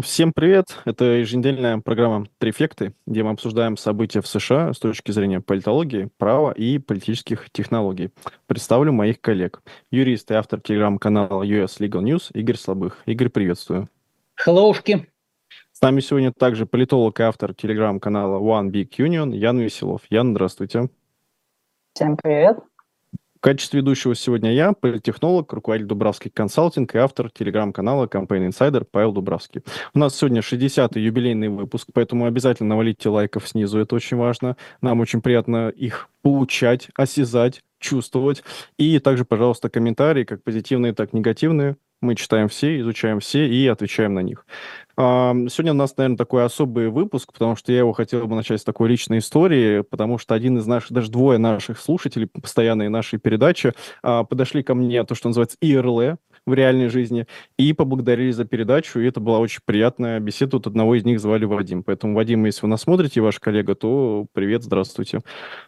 Всем привет! Это еженедельная программа «Трефекты», где мы обсуждаем события в США с точки зрения политологии, права и политических технологий. Представлю моих коллег. Юрист и автор телеграм-канала US Legal News Игорь Слабых. Игорь, приветствую. Хеллоушки. С нами сегодня также политолог и автор телеграм-канала One Big Union Ян Веселов. Ян, здравствуйте. Всем привет. В качестве ведущего сегодня я, политтехнолог, руководитель Дубравский консалтинг и автор телеграм-канала Campaign Insider Павел Дубравский. У нас сегодня 60-й юбилейный выпуск, поэтому обязательно навалите лайков снизу, это очень важно. Нам очень приятно их получать, осязать, чувствовать. И также, пожалуйста, комментарии, как позитивные, так и негативные. Мы читаем все, изучаем все и отвечаем на них. Сегодня у нас, наверное, такой особый выпуск, потому что я его хотел бы начать с такой личной истории, потому что один из наших, даже двое наших слушателей, постоянные нашей передачи, а, подошли ко мне, то, что называется ИРЛ, в реальной жизни, и поблагодарили за передачу, и это была очень приятная беседа. Вот одного из них звали Вадим. Поэтому, Вадим, если вы нас смотрите, ваш коллега, то привет, здравствуйте.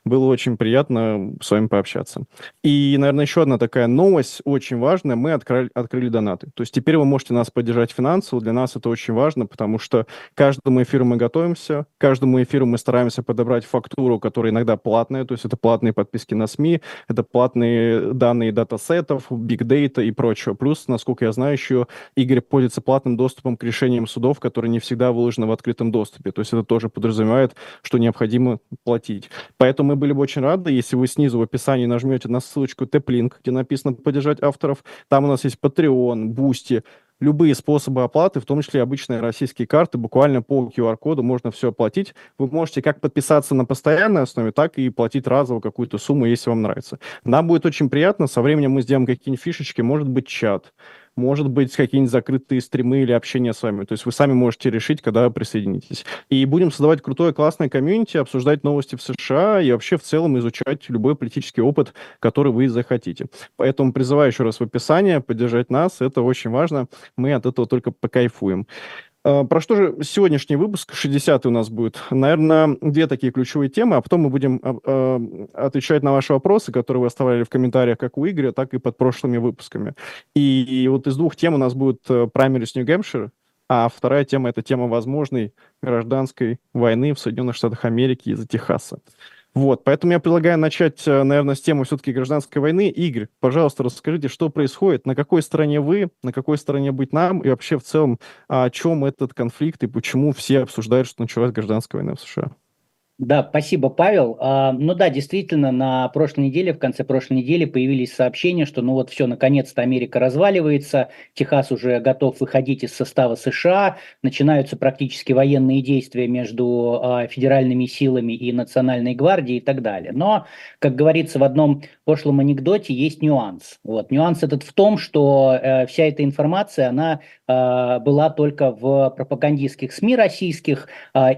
Было очень приятно с вами пообщаться. И, наверное, еще одна такая новость, очень важная. Мы открыли, открыли донаты. То есть теперь вы можете нас поддержать финансово. Для нас это очень важно, потому что каждому эфиру мы готовимся, каждому эфиру мы стараемся подобрать фактуру, которая иногда платная, то есть это платные подписки на СМИ, это платные данные датасетов, бигдейта и прочего Плюс, насколько я знаю, еще Игорь пользуется платным доступом к решениям судов, которые не всегда выложены в открытом доступе. То есть это тоже подразумевает, что необходимо платить. Поэтому мы были бы очень рады, если вы снизу в описании нажмете на ссылочку TapLink, где написано «Поддержать авторов». Там у нас есть Patreon, Boosty, любые способы оплаты, в том числе обычные российские карты, буквально по QR-коду можно все оплатить. Вы можете как подписаться на постоянной основе, так и платить разово какую-то сумму, если вам нравится. Нам будет очень приятно, со временем мы сделаем какие-нибудь фишечки, может быть, чат может быть, какие-нибудь закрытые стримы или общение с вами. То есть вы сами можете решить, когда присоединитесь. И будем создавать крутое, классное комьюнити, обсуждать новости в США и вообще в целом изучать любой политический опыт, который вы захотите. Поэтому призываю еще раз в описании поддержать нас. Это очень важно. Мы от этого только покайфуем. А, про что же сегодняшний выпуск, 60 у нас будет? Наверное, две такие ключевые темы, а потом мы будем а, а, отвечать на ваши вопросы, которые вы оставляли в комментариях как у Игоря, так и под прошлыми выпусками. И, и вот из двух тем у нас будет праймерис Нью-Гэмпшир, а вторая тема – это тема возможной гражданской войны в Соединенных Штатах Америки из-за Техаса. Вот, поэтому я предлагаю начать, э, наверное, с темы все-таки гражданской войны. Игорь, пожалуйста, расскажите, что происходит, на какой стороне вы, на какой стороне быть нам, и вообще в целом, о чем этот конфликт и почему все обсуждают, что началась гражданская война в США. Да, спасибо, Павел. А, ну да, действительно, на прошлой неделе, в конце прошлой недели появились сообщения, что ну вот все, наконец-то Америка разваливается, Техас уже готов выходить из состава США, начинаются практически военные действия между а, федеральными силами и Национальной гвардией и так далее. Но, как говорится в одном прошлом анекдоте, есть нюанс. Вот. Нюанс этот в том, что э, вся эта информация, она э, была только в пропагандистских СМИ российских,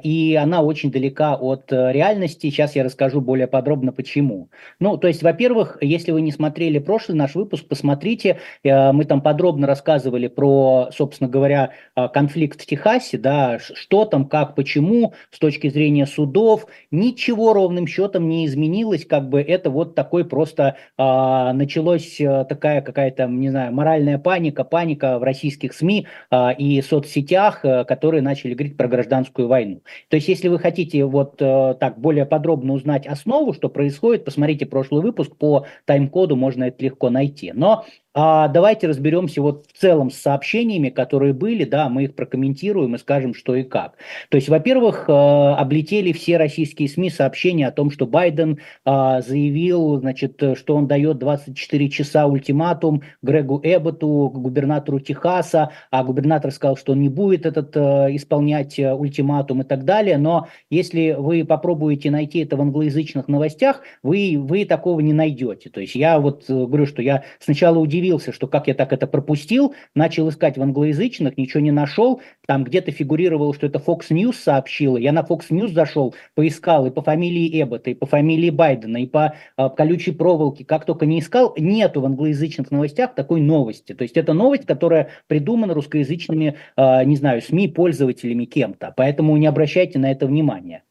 и она очень далека от э, реальности. Сейчас я расскажу более подробно, почему. Ну, то есть, во-первых, если вы не смотрели прошлый наш выпуск, посмотрите. Э, мы там подробно рассказывали про, собственно говоря, э, конфликт в Техасе, да, что там, как, почему, с точки зрения судов. Ничего ровным счетом не изменилось, как бы это вот такой просто а, началась такая какая-то, не знаю, моральная паника, паника в российских СМИ а, и соцсетях, которые начали говорить про гражданскую войну. То есть, если вы хотите вот Так более подробно узнать основу, что происходит, посмотрите прошлый выпуск по тайм-коду, можно это легко найти. Но а давайте разберемся вот в целом с сообщениями, которые были, да, мы их прокомментируем и скажем, что и как. То есть, во-первых, э, облетели все российские СМИ сообщения о том, что Байден э, заявил, значит, что он дает 24 часа ультиматум Грегу Эбботу, губернатору Техаса, а губернатор сказал, что он не будет этот э, исполнять ультиматум и так далее. Но если вы попробуете найти это в англоязычных новостях, вы, вы такого не найдете. То есть я вот говорю, что я сначала удивился, удивился, что как я так это пропустил, начал искать в англоязычных, ничего не нашел, там где-то фигурировало, что это Fox News сообщила, я на Fox News зашел, поискал и по фамилии Эббота, и по фамилии Байдена, и по э, колючей проволоке, как только не искал, нету в англоязычных новостях такой новости. То есть это новость, которая придумана русскоязычными, э, не знаю, СМИ, пользователями кем-то, поэтому не обращайте на это внимания.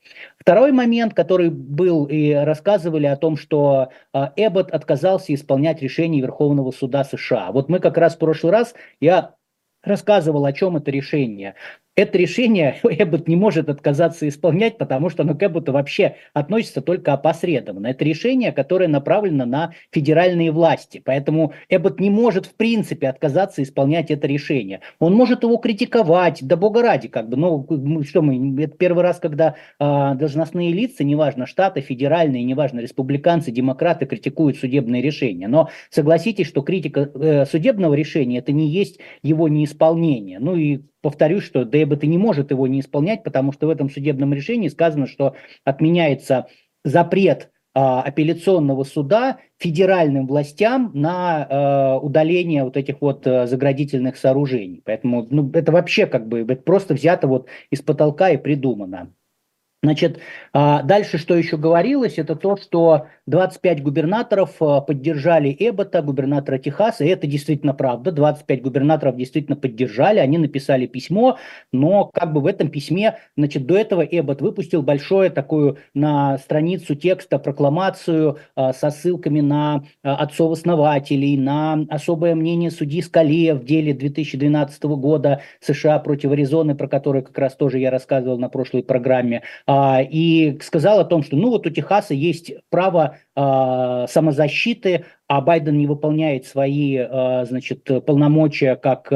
Второй момент, который был и рассказывали о том, что э, Эббот отказался исполнять решение Верховного суда США. Вот мы как раз в прошлый раз, я рассказывал, о чем это решение это решение Эббот не может отказаться исполнять, потому что оно к Эбботу вообще относится только опосредованно. Это решение, которое направлено на федеральные власти. Поэтому Эббот не может в принципе отказаться исполнять это решение. Он может его критиковать, да бога ради, как бы, ну, что мы, это первый раз, когда э, должностные лица, неважно, штаты, федеральные, неважно, республиканцы, демократы критикуют судебные решения. Но согласитесь, что критика э, судебного решения это не есть его неисполнение. Ну и повторюсь, что ДЭБТ не может его не исполнять, потому что в этом судебном решении сказано, что отменяется запрет а, апелляционного суда федеральным властям на э, удаление вот этих вот э, заградительных сооружений. Поэтому ну, это вообще как бы это просто взято вот из потолка и придумано. Значит, а, дальше что еще говорилось, это то, что 25 губернаторов а, поддержали Эббота, губернатора Техаса, и это действительно правда, 25 губернаторов действительно поддержали, они написали письмо, но как бы в этом письме, значит, до этого Эббот выпустил большое такую на страницу текста прокламацию а, со ссылками на отцов-основателей, на особое мнение судьи Скале в деле 2012 года США против Аризоны, про которое как раз тоже я рассказывал на прошлой программе, и сказал о том, что ну вот у Техаса есть право а, самозащиты, а Байден не выполняет свои, а, значит, полномочия как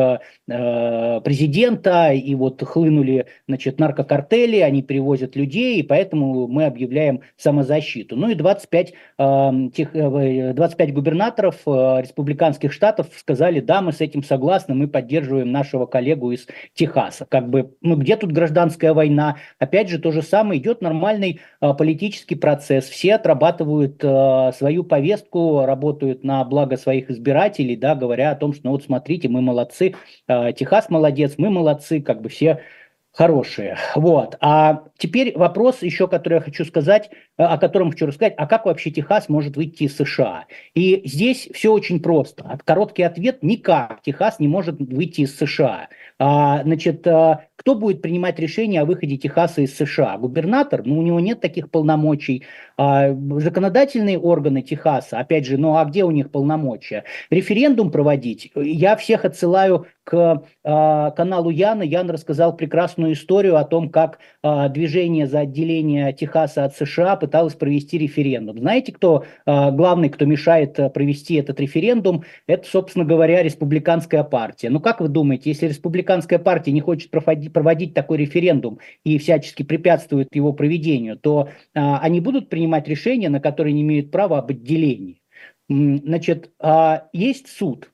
президента, и вот хлынули, значит, наркокартели, они перевозят людей, и поэтому мы объявляем самозащиту. Ну и 25, 25 губернаторов республиканских штатов сказали, да, мы с этим согласны, мы поддерживаем нашего коллегу из Техаса. Как бы, ну где тут гражданская война? Опять же, то же самое, идет нормальный политический процесс, все отрабатывают э, свою повестку, работают на благо своих избирателей, да, говоря о том, что ну вот смотрите, мы молодцы, э, Техас молодец, мы молодцы, как бы все хорошие. Вот. А теперь вопрос еще, который я хочу сказать, э, о котором хочу рассказать, а как вообще Техас может выйти из США? И здесь все очень просто. Короткий ответ – никак Техас не может выйти из США. А, значит, а, кто будет принимать решение о выходе Техаса из США? Губернатор? Ну, у него нет таких полномочий. А, законодательные органы Техаса, опять же, ну а где у них полномочия? Референдум проводить? Я всех отсылаю к э, каналу Яна. Ян рассказал прекрасную историю о том, как э, движение за отделение Техаса от США пыталось провести референдум. Знаете, кто э, главный, кто мешает провести этот референдум? Это, собственно говоря, республиканская партия. Ну, как вы думаете, если республиканская партия не хочет проводить, такой референдум и всячески препятствует его проведению, то они будут принимать решения, на которые не имеют права об отделении. Значит, есть суд,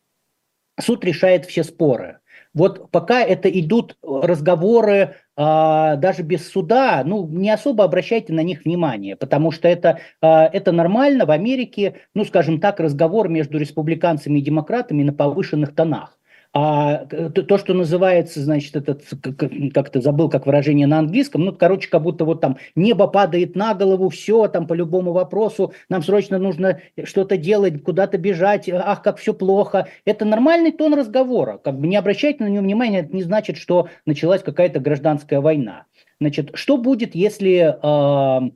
суд решает все споры. Вот пока это идут разговоры а, даже без суда, ну, не особо обращайте на них внимание, потому что это, а, это нормально в Америке, ну, скажем так, разговор между республиканцами и демократами на повышенных тонах. А то, что называется, значит, этот, как-то забыл, как выражение на английском, ну, короче, как будто вот там небо падает на голову, все, там по любому вопросу, нам срочно нужно что-то делать, куда-то бежать, ах, как все плохо. Это нормальный тон разговора, как бы не обращайте на него внимания, это не значит, что началась какая-то гражданская война. Значит, что будет, если э,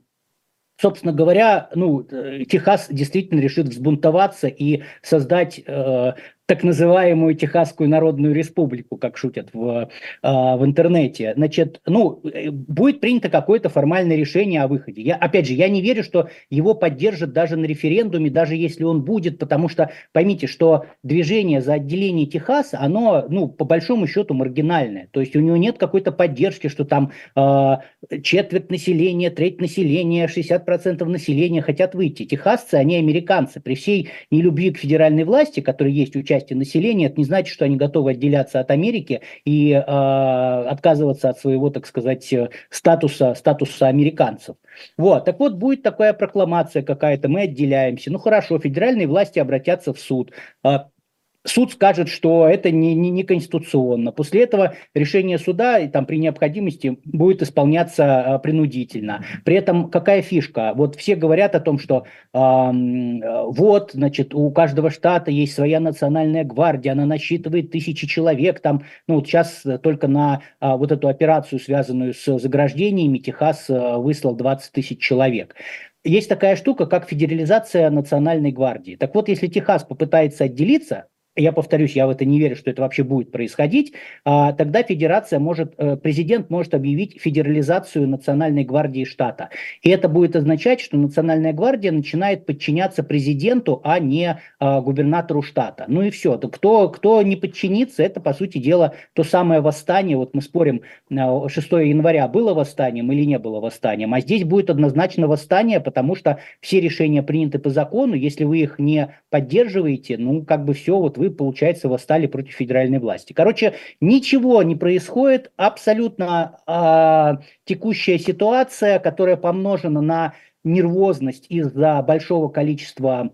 собственно говоря, ну, э, Техас действительно решит взбунтоваться и создать э, так называемую Техасскую Народную Республику, как шутят в, а, в интернете. Значит, ну, э, будет принято какое-то формальное решение о выходе. Я, опять же, я не верю, что его поддержат даже на референдуме, даже если он будет, потому что поймите, что движение за отделение Техаса, оно, ну, по большому счету маргинальное. То есть у него нет какой-то поддержки, что там э, четверть населения, треть населения, 60% населения хотят выйти. Техасцы, они американцы. При всей нелюбви к федеральной власти, которая есть у части населения, это не значит, что они готовы отделяться от Америки и э, отказываться от своего, так сказать, статуса, статуса американцев. Вот, так вот, будет такая прокламация какая-то, мы отделяемся. Ну хорошо, федеральные власти обратятся в суд. Суд скажет, что это не, не, не конституционно. После этого решение суда и, там, при необходимости будет исполняться а, принудительно. При этом какая фишка? Вот все говорят о том, что э, вот, значит, у каждого штата есть своя национальная гвардия, она насчитывает тысячи человек. Там, ну, вот сейчас только на э, вот эту операцию, связанную с заграждениями, Техас э, выслал 20 тысяч человек есть такая штука, как федерализация национальной гвардии. Так вот, если Техас попытается отделиться, я повторюсь, я в это не верю, что это вообще будет происходить, а, тогда федерация может, э, президент может объявить федерализацию Национальной гвардии штата. И это будет означать, что Национальная гвардия начинает подчиняться президенту, а не а, губернатору штата. Ну и все. Кто, кто не подчинится, это, по сути дела, то самое восстание. Вот мы спорим, 6 а, января было восстанием или не было восстанием, а здесь будет однозначно восстание, потому что все решения приняты по закону. Если вы их не поддерживаете, ну как бы все, вот вы получается, восстали против федеральной власти. Короче, ничего не происходит, абсолютно э, текущая ситуация, которая помножена на нервозность из-за большого количества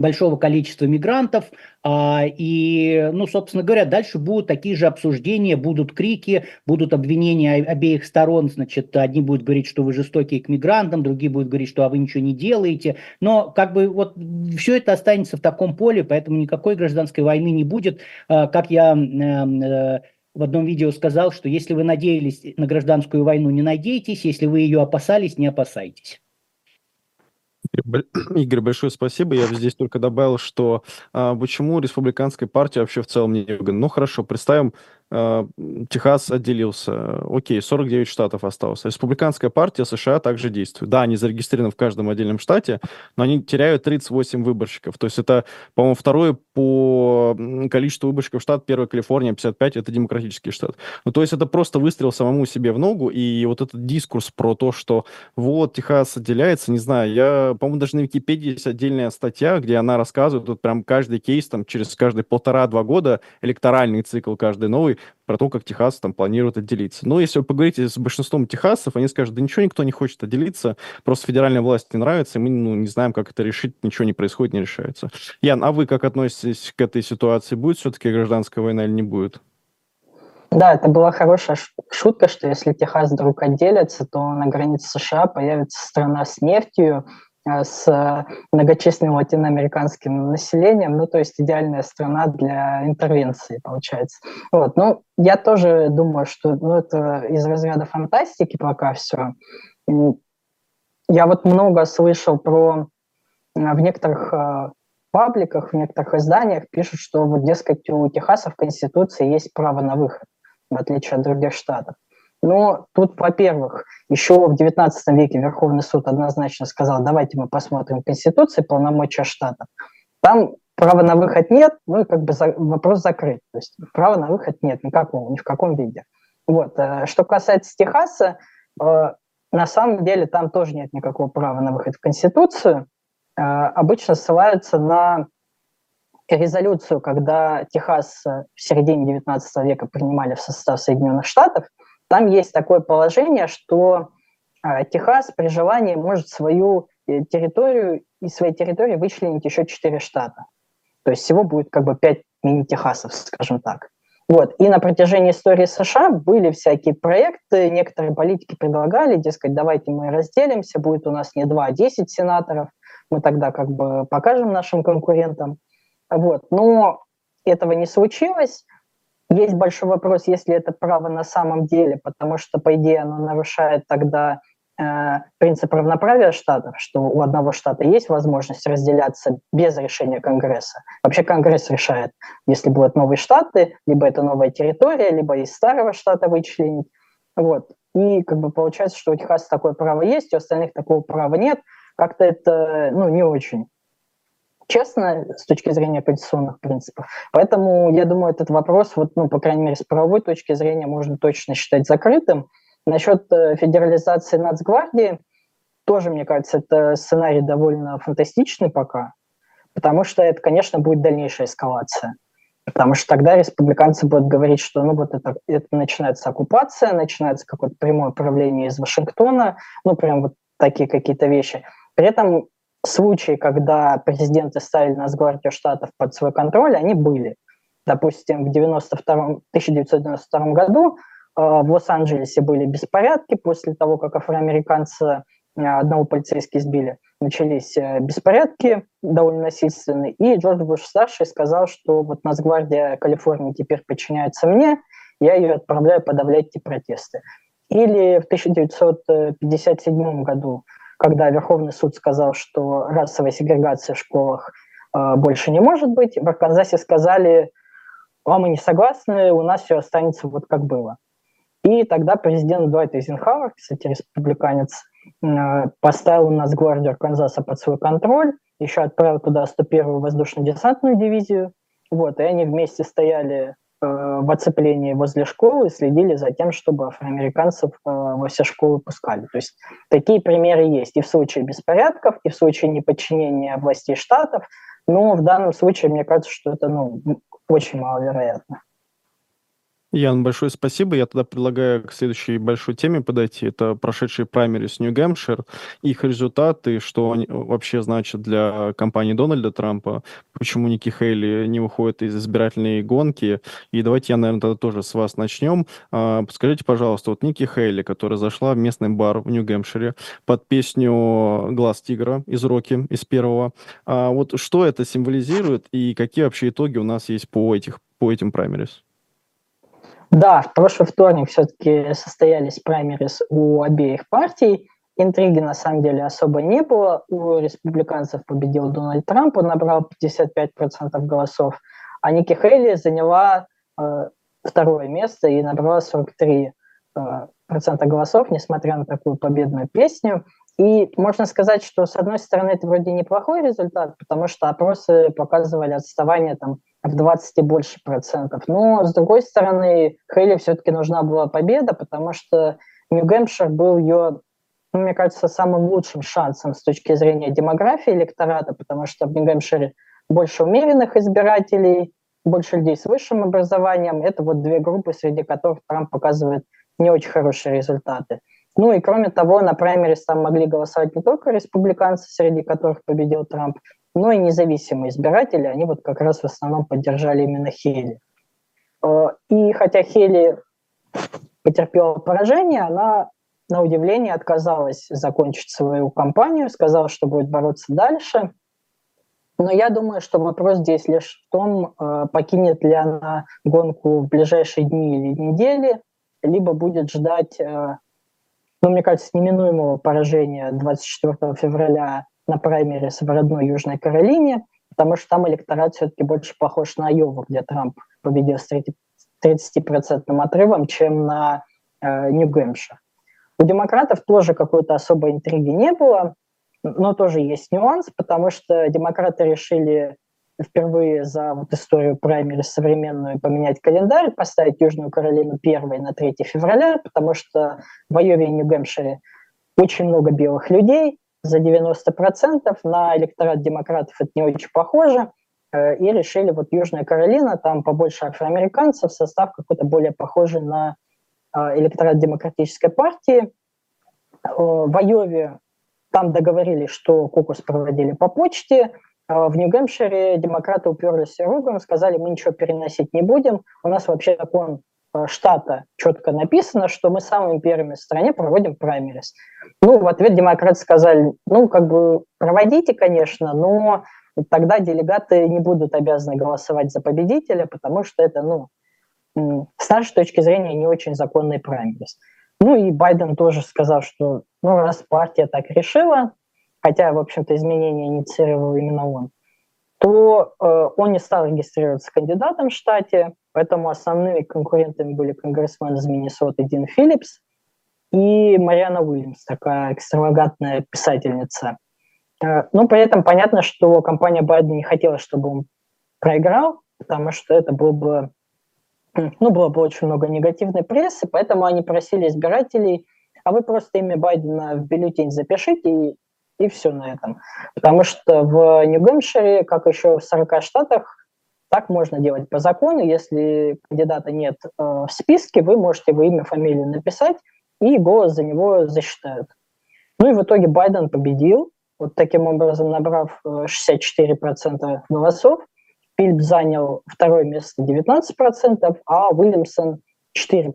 большого количества мигрантов, а, и, ну, собственно говоря, дальше будут такие же обсуждения, будут крики, будут обвинения обеих сторон, значит, одни будут говорить, что вы жестокие к мигрантам, другие будут говорить, что а вы ничего не делаете, но как бы вот все это останется в таком поле, поэтому никакой гражданской войны не будет, а, как я э, в одном видео сказал, что если вы надеялись на гражданскую войну, не надейтесь, если вы ее опасались, не опасайтесь. Игорь, большое спасибо. Я здесь только добавил, что а, почему республиканская партия вообще в целом не выгодна. Ну хорошо, представим, Техас отделился. Окей, 49 штатов осталось. Республиканская партия США также действует. Да, они зарегистрированы в каждом отдельном штате, но они теряют 38 выборщиков. То есть это, по-моему, второе по количеству выборщиков штат, первая Калифорния, 55, это демократический штат. Ну, то есть это просто выстрел самому себе в ногу, и вот этот дискурс про то, что вот, Техас отделяется, не знаю, я, по-моему, даже на Википедии есть отдельная статья, где она рассказывает, вот прям каждый кейс, там, через каждые полтора-два года, электоральный цикл каждый новый, про то, как Техас там планирует отделиться. Но если вы поговорите с большинством техасцев, они скажут, да ничего никто не хочет отделиться, просто федеральная власть не нравится, и мы ну, не знаем, как это решить, ничего не происходит, не решается. Ян, а вы как относитесь к этой ситуации? Будет все-таки гражданская война или не будет? Да, это была хорошая шутка, что если Техас вдруг отделится, то на границе США появится страна с нефтью, с многочисленным латиноамериканским населением, ну, то есть идеальная страна для интервенции, получается. Вот, ну, я тоже думаю, что ну, это из разряда фантастики пока все. Я вот много слышал про э, в некоторых э, пабликах, в некоторых изданиях пишут, что вот, дескать, у Техаса в Конституции есть право на выход, в отличие от других штатов. Но тут, во-первых, еще в XIX веке Верховный суд однозначно сказал, давайте мы посмотрим Конституцию, полномочия штата. Там права на выход нет, ну и как бы за, вопрос закрыт. То есть права на выход нет никакого, ни в каком виде. Вот. Э, что касается Техаса, э, на самом деле там тоже нет никакого права на выход в Конституцию. Э, обычно ссылаются на резолюцию, когда Техас в середине XIX века принимали в состав Соединенных Штатов – там есть такое положение, что э, Техас при желании может свою э, территорию из своей территории вычленить еще четыре штата. То есть всего будет как бы пять мини-Техасов, скажем так. Вот. И на протяжении истории США были всякие проекты, некоторые политики предлагали, дескать, давайте мы разделимся, будет у нас не два, а десять сенаторов, мы тогда как бы покажем нашим конкурентам. Вот. Но этого не случилось. Есть большой вопрос, если это право на самом деле, потому что, по идее, оно нарушает тогда э, принцип равноправия штатов, что у одного штата есть возможность разделяться без решения Конгресса. Вообще Конгресс решает, если будут новые штаты, либо это новая территория, либо из старого штата вычленить. Вот. И как бы получается, что у Техаса такое право есть, у остальных такого права нет. Как-то это ну, не очень честно с точки зрения конституционных принципов. Поэтому я думаю, этот вопрос, вот, ну, по крайней мере, с правовой точки зрения можно точно считать закрытым. Насчет э, федерализации Нацгвардии, тоже, мне кажется, это сценарий довольно фантастичный пока, потому что это, конечно, будет дальнейшая эскалация. Потому что тогда республиканцы будут говорить, что ну вот это, это начинается оккупация, начинается какое-то прямое управление из Вашингтона, ну прям вот такие какие-то вещи. При этом случаи, когда президенты ставили Нацгвардию штатов под свой контроль, они были. Допустим, в 92, 1992 году э, в Лос-Анджелесе были беспорядки после того, как афроамериканца э, одного полицейского сбили. Начались э, беспорядки довольно насильственные, и Джордж Буш-старший сказал, что вот Нацгвардия Калифорнии теперь подчиняется мне, я ее отправляю подавлять эти протесты. Или в 1957 году когда Верховный суд сказал, что расовая сегрегация в школах э, больше не может быть. В Арканзасе сказали, а мы не согласны, у нас все останется вот как было. И тогда президент Дуайт Эйзенхауэр, кстати, республиканец, э, поставил нас гвардию Арканзаса под свой контроль, еще отправил туда 101-ю воздушно-десантную дивизию, вот, и они вместе стояли в оцеплении возле школы следили за тем, чтобы афроамериканцев э, во все школы пускали. То есть такие примеры есть и в случае беспорядков, и в случае неподчинения властей штатов, но в данном случае мне кажется, что это ну, очень маловероятно. Ян, большое спасибо. Я тогда предлагаю к следующей большой теме подойти. Это прошедшие праймерис Нью-Гэмпшир, их результаты, что они вообще значат для кампании Дональда Трампа, почему Ники Хейли не выходит из избирательной гонки. И давайте я, наверное, тогда тоже с вас начнем. А, скажите, пожалуйста, вот Ники Хейли, которая зашла в местный бар в Нью-Гэмпшире под песню «Глаз тигра» из Рокки, из первого. А вот что это символизирует и какие вообще итоги у нас есть по, этих, по этим праймерис? Да, в прошлый вторник все-таки состоялись праймерис у обеих партий. Интриги на самом деле особо не было. У республиканцев победил Дональд Трамп, он набрал 55% голосов, а Ники Хейли заняла э, второе место и набрала 43 э, процента голосов, несмотря на такую победную песню. И можно сказать, что с одной стороны это вроде неплохой результат, потому что опросы показывали отставание там в 20 и больше процентов. Но, с другой стороны, Хейли все-таки нужна была победа, потому что Нью-Гэмпшир был ее, ну, мне кажется, самым лучшим шансом с точки зрения демографии электората, потому что в Нью-Гэмпшире больше умеренных избирателей, больше людей с высшим образованием. Это вот две группы, среди которых Трамп показывает не очень хорошие результаты. Ну и кроме того, на праймерис там могли голосовать не только республиканцы, среди которых победил Трамп, но и независимые избиратели, они вот как раз в основном поддержали именно Хейли. Э, и хотя Хейли потерпела поражение, она на удивление отказалась закончить свою кампанию, сказала, что будет бороться дальше. Но я думаю, что вопрос здесь лишь в том, э, покинет ли она гонку в ближайшие дни или недели, либо будет ждать, э, ну, мне кажется, неминуемого поражения 24 февраля на праймерис в родной Южной Каролине, потому что там электорат все-таки больше похож на Айову, где Трамп победил с 30% отрывом, чем на э, Нью-Гэмпшир. У демократов тоже какой-то особой интриги не было, но тоже есть нюанс, потому что демократы решили впервые за вот историю праймерис современную поменять календарь, поставить Южную Каролину первой на 3 февраля, потому что в Айове и Нью-Гэмпшире очень много белых людей, за 90%, на электорат демократов это не очень похоже, э, и решили вот Южная Каролина, там побольше афроамериканцев, состав какой-то более похожий на э, электорат демократической партии. В Айове там договорились, что кокус проводили по почте, в Нью-Гэмпшире демократы уперлись рогом, сказали, мы ничего переносить не будем, у нас вообще закон Э, штата четко написано, что мы самыми первыми в стране проводим праймерис. Ну, в ответ демократы сказали, ну, как бы проводите, конечно, но тогда делегаты не будут обязаны голосовать за победителя, потому что это, ну, с нашей точки зрения, не очень законный праймерис. Ну и Байден тоже сказал, что ну, раз партия так решила, хотя, в общем-то, изменения инициировал именно он, то э, он не стал регистрироваться кандидатом в штате, поэтому основными конкурентами были конгрессмен из Миннесоты Дин Филлипс и Мариана Уильямс, такая экстравагантная писательница. Э, но при этом понятно, что компания Байдена не хотела, чтобы он проиграл, потому что это было бы, ну, было бы очень много негативной прессы, поэтому они просили избирателей, а вы просто имя Байдена в бюллетень запишите и и все на этом. Потому что в Нью-Гэмпшире, как еще в 40 штатах, так можно делать по закону. Если кандидата нет э, в списке, вы можете его имя, фамилию написать, и голос за него засчитают. Ну и в итоге Байден победил, вот таким образом набрав 64% э, голосов. Фильп занял второе место 19%, а Уильямсон 4%.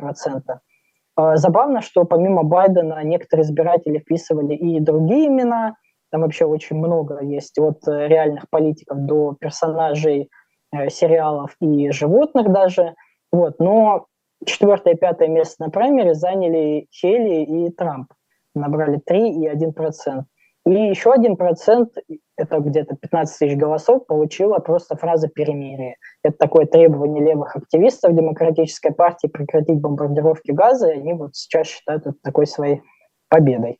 А, забавно, что помимо Байдена некоторые избиратели вписывали и другие имена. Там вообще очень много есть от э, реальных политиков до персонажей э, сериалов и животных даже. Вот. Но четвертое и пятое место на праймере заняли Хелли и Трамп. Набрали 3 и 1%. И еще один процент это где-то 15 тысяч голосов, получила просто фраза перемирия. Это такое требование левых активистов демократической партии прекратить бомбардировки газа, и они вот сейчас считают это такой своей победой.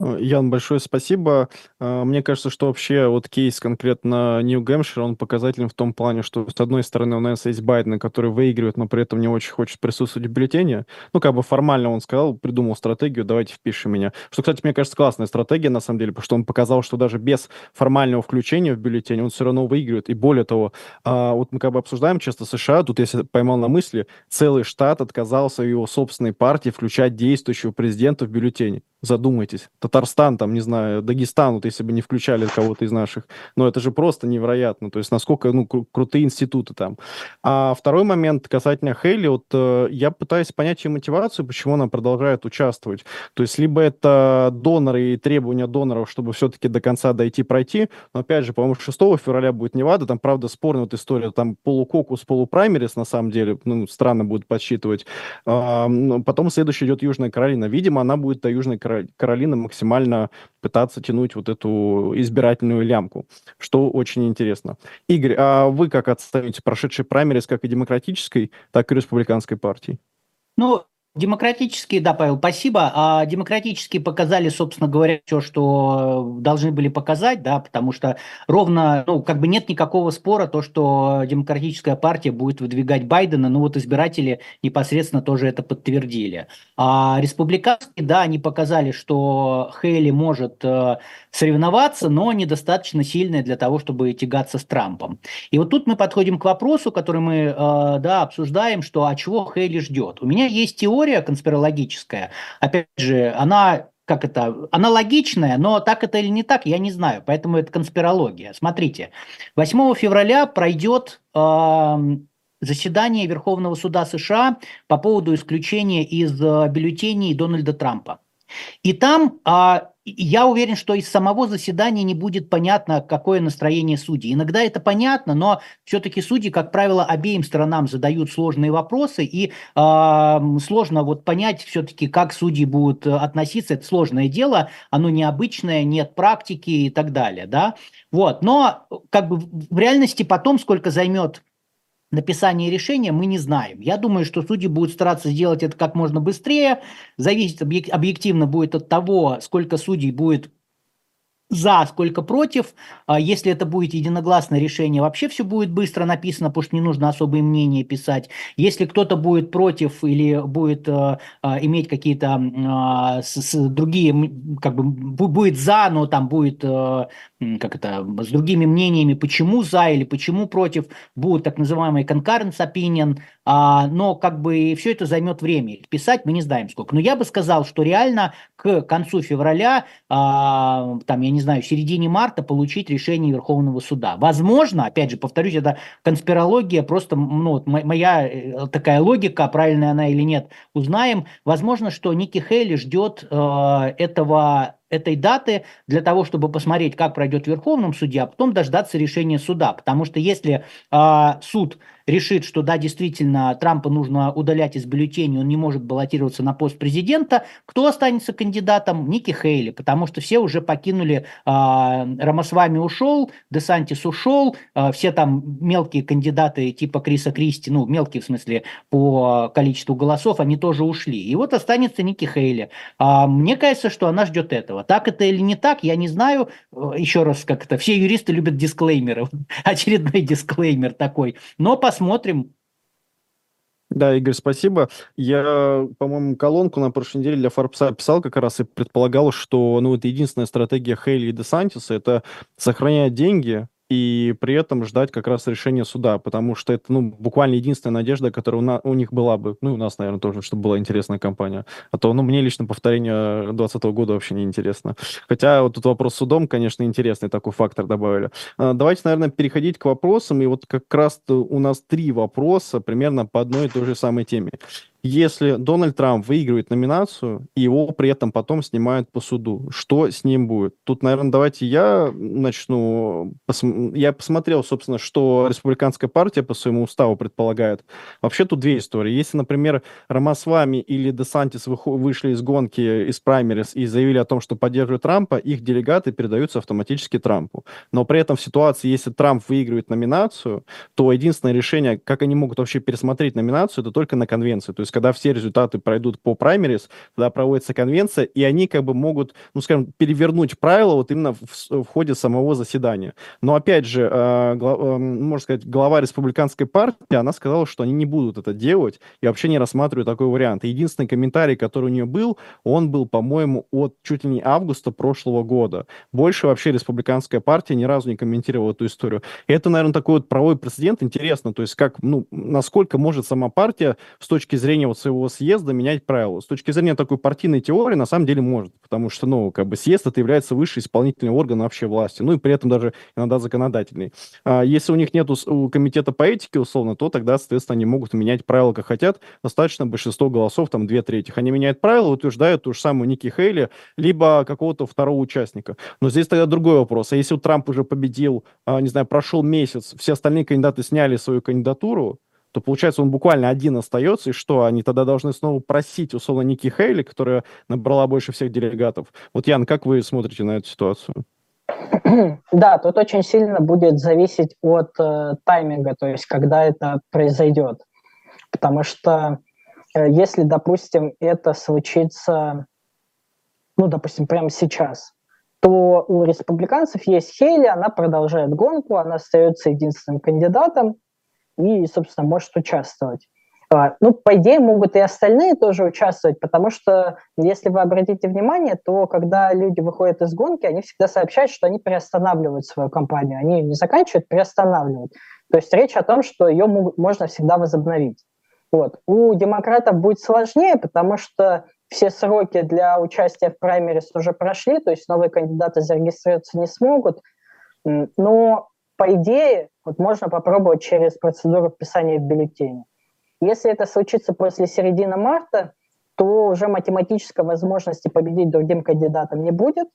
Э, Ян, большое спасибо. Э, мне кажется, что вообще вот кейс конкретно Нью-Гэмпшир, он показателен в том плане, что с одной стороны у нас есть Байден, который выигрывает, но при этом не очень хочет присутствовать в бюллетене. Ну, как бы формально он сказал, придумал стратегию, давайте впишем меня. Что, кстати, мне кажется, классная стратегия, на самом деле, потому что он показал, что даже без формального включения в бюллетень он все равно выигрывает. И более того, а, вот мы как бы обсуждаем часто США, тут я поймал на мысли, целый штат отказался в его собственной партии включать действующего президента в бюллетене. Задумайтесь. Татарстан, там, не знаю, Дагестан, вот если бы не включали кого-то из наших. Но это же просто невероятно. То есть насколько ну, кру- крутые институты там. А второй момент касательно Хейли. Вот э, я пытаюсь понять ее мотивацию, почему она продолжает участвовать. То есть либо это доноры и требования доноров, чтобы все-таки до конца дойти, пройти. Но опять же, по-моему, 6 февраля будет Невада. Там, правда, спорная вот история. Там полукокус, полупраймерис, на самом деле. Ну, странно будет подсчитывать. А, потом следующий идет Южная Каролина. Видимо, она будет до Южной Каролины максимально пытаться тянуть вот эту избирательную лямку, что очень интересно. Игорь, а вы как отставите прошедший праймерис как и демократической, так и республиканской партии? Ну, Демократические, да, Павел, спасибо. А демократические показали, собственно говоря, все, что должны были показать, да, потому что ровно, ну, как бы нет никакого спора, то, что демократическая партия будет выдвигать Байдена, ну, вот избиратели непосредственно тоже это подтвердили. А республиканские, да, они показали, что Хейли может э, соревноваться, но недостаточно сильная для того, чтобы тягаться с Трампом. И вот тут мы подходим к вопросу, который мы, э, да, обсуждаем, что, а чего Хейли ждет. У меня есть теория, теория конспирологическая, опять же, она как это, аналогичная, но так это или не так, я не знаю, поэтому это конспирология. Смотрите, 8 февраля пройдет э, заседание Верховного суда США по поводу исключения из э, бюллетеней Дональда Трампа. И там а, я уверен, что из самого заседания не будет понятно, какое настроение судей. Иногда это понятно, но все-таки судьи, как правило, обеим сторонам задают сложные вопросы, и э, сложно вот понять все-таки, как судьи будут относиться. Это сложное дело, оно необычное, нет практики и так далее, да. Вот, но как бы в реальности потом, сколько займет написание решения мы не знаем. Я думаю, что судьи будут стараться сделать это как можно быстрее. Зависит объективно будет от того, сколько судей будет за, сколько против. А если это будет единогласное решение, вообще все будет быстро написано, потому что не нужно особые мнения писать. Если кто-то будет против или будет э, э, иметь какие-то с другие, как бы будет за, но там будет э, как это, с другими мнениями, почему за или почему против, будут так называемые concurrence opinion, а, но как бы все это займет время. Писать мы не знаем сколько. Но я бы сказал, что реально к концу февраля, а, там, я не знаю, в середине марта получить решение Верховного суда. Возможно, опять же, повторюсь, это конспирология, просто ну, моя э, такая логика, правильная она или нет, узнаем. Возможно, что Ники Хейли ждет э, этого этой даты для того, чтобы посмотреть, как пройдет Верховном суде, а потом дождаться решения суда. Потому что если э, суд решит, что да, действительно, Трампа нужно удалять из бюллетеней, он не может баллотироваться на пост президента, кто останется кандидатом? Ники Хейли, потому что все уже покинули, э, Рамасвами ушел, Десантис ушел, э, все там мелкие кандидаты типа Криса Кристи, ну, мелкие в смысле по количеству голосов, они тоже ушли. И вот останется Ники Хейли. Э, мне кажется, что она ждет этого. Так это или не так, я не знаю. Еще раз, как это, все юристы любят дисклеймеры. Очередной дисклеймер такой. Но посмотрим посмотрим. Да, Игорь, спасибо. Я, по-моему, колонку на прошлой неделе для Форбса писал как раз и предполагал, что ну, это единственная стратегия Хейли и Десантиса, это сохранять деньги, и при этом ждать как раз решения суда, потому что это, ну, буквально единственная надежда, которая у, на, у них была бы, ну, у нас, наверное, тоже, чтобы была интересная кампания. А то, ну, мне лично повторение 2020 года вообще не интересно. Хотя вот тут вопрос с судом, конечно, интересный такой фактор добавили. А, давайте, наверное, переходить к вопросам, и вот как раз у нас три вопроса примерно по одной и той же самой теме. Если Дональд Трамп выигрывает номинацию, и его при этом потом снимают по суду, что с ним будет? Тут, наверное, давайте я начну. Я посмотрел, собственно, что республиканская партия по своему уставу предполагает. Вообще тут две истории. Если, например, Рамасвами или Десантис вышли из гонки, из праймерис и заявили о том, что поддерживают Трампа, их делегаты передаются автоматически Трампу. Но при этом в ситуации, если Трамп выигрывает номинацию, то единственное решение, как они могут вообще пересмотреть номинацию, это только на конвенции. То есть есть, когда все результаты пройдут по праймерис, тогда проводится конвенция, и они как бы могут, ну, скажем, перевернуть правила вот именно в, в ходе самого заседания. Но, опять же, э, гла, э, можно сказать, глава республиканской партии, она сказала, что они не будут это делать и вообще не рассматривают такой вариант. Единственный комментарий, который у нее был, он был, по-моему, от чуть ли не августа прошлого года. Больше вообще республиканская партия ни разу не комментировала эту историю. И это, наверное, такой вот правовой прецедент. Интересно, то есть как, ну, насколько может сама партия с точки зрения зрения вот своего съезда менять правила. С точки зрения такой партийной теории, на самом деле может, потому что, ну, как бы съезд это является высший исполнительный орган вообще власти, ну и при этом даже иногда законодательный. А если у них нет у комитета по этике, условно, то тогда, соответственно, они могут менять правила как хотят, достаточно большинство голосов, там, две трети. Они меняют правила, утверждают ту же самую Ники Хейли, либо какого-то второго участника. Но здесь тогда другой вопрос. А если Трамп уже победил, а, не знаю, прошел месяц, все остальные кандидаты сняли свою кандидатуру, то получается он буквально один остается, и что, они тогда должны снова просить условно Ники Хейли, которая набрала больше всех делегатов. Вот, Ян, как вы смотрите на эту ситуацию? Да, тут очень сильно будет зависеть от э, тайминга, то есть когда это произойдет. Потому что э, если, допустим, это случится, ну, допустим, прямо сейчас, то у республиканцев есть Хейли, она продолжает гонку, она остается единственным кандидатом, и, собственно, может участвовать. А, ну, по идее, могут и остальные тоже участвовать, потому что, если вы обратите внимание, то когда люди выходят из гонки, они всегда сообщают, что они приостанавливают свою компанию. Они не заканчивают, приостанавливают. То есть речь о том, что ее можно всегда возобновить. Вот. У демократов будет сложнее, потому что все сроки для участия в праймерис уже прошли, то есть новые кандидаты зарегистрироваться не смогут. Но по идее, вот можно попробовать через процедуру вписания в бюллетень. Если это случится после середины марта, то уже математической возможности победить другим кандидатам не будет.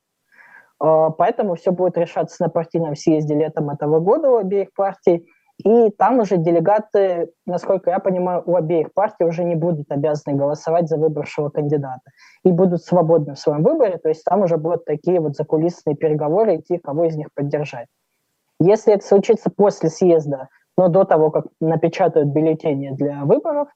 А, поэтому все будет решаться на партийном съезде летом этого года у обеих партий. И там уже делегаты, насколько я понимаю, у обеих партий уже не будут обязаны голосовать за выбравшего кандидата. И будут свободны в своем выборе, то есть там уже будут такие вот закулисные переговоры идти, кого из них поддержать. Если это случится после съезда, но до того, как напечатают бюллетени для выборов,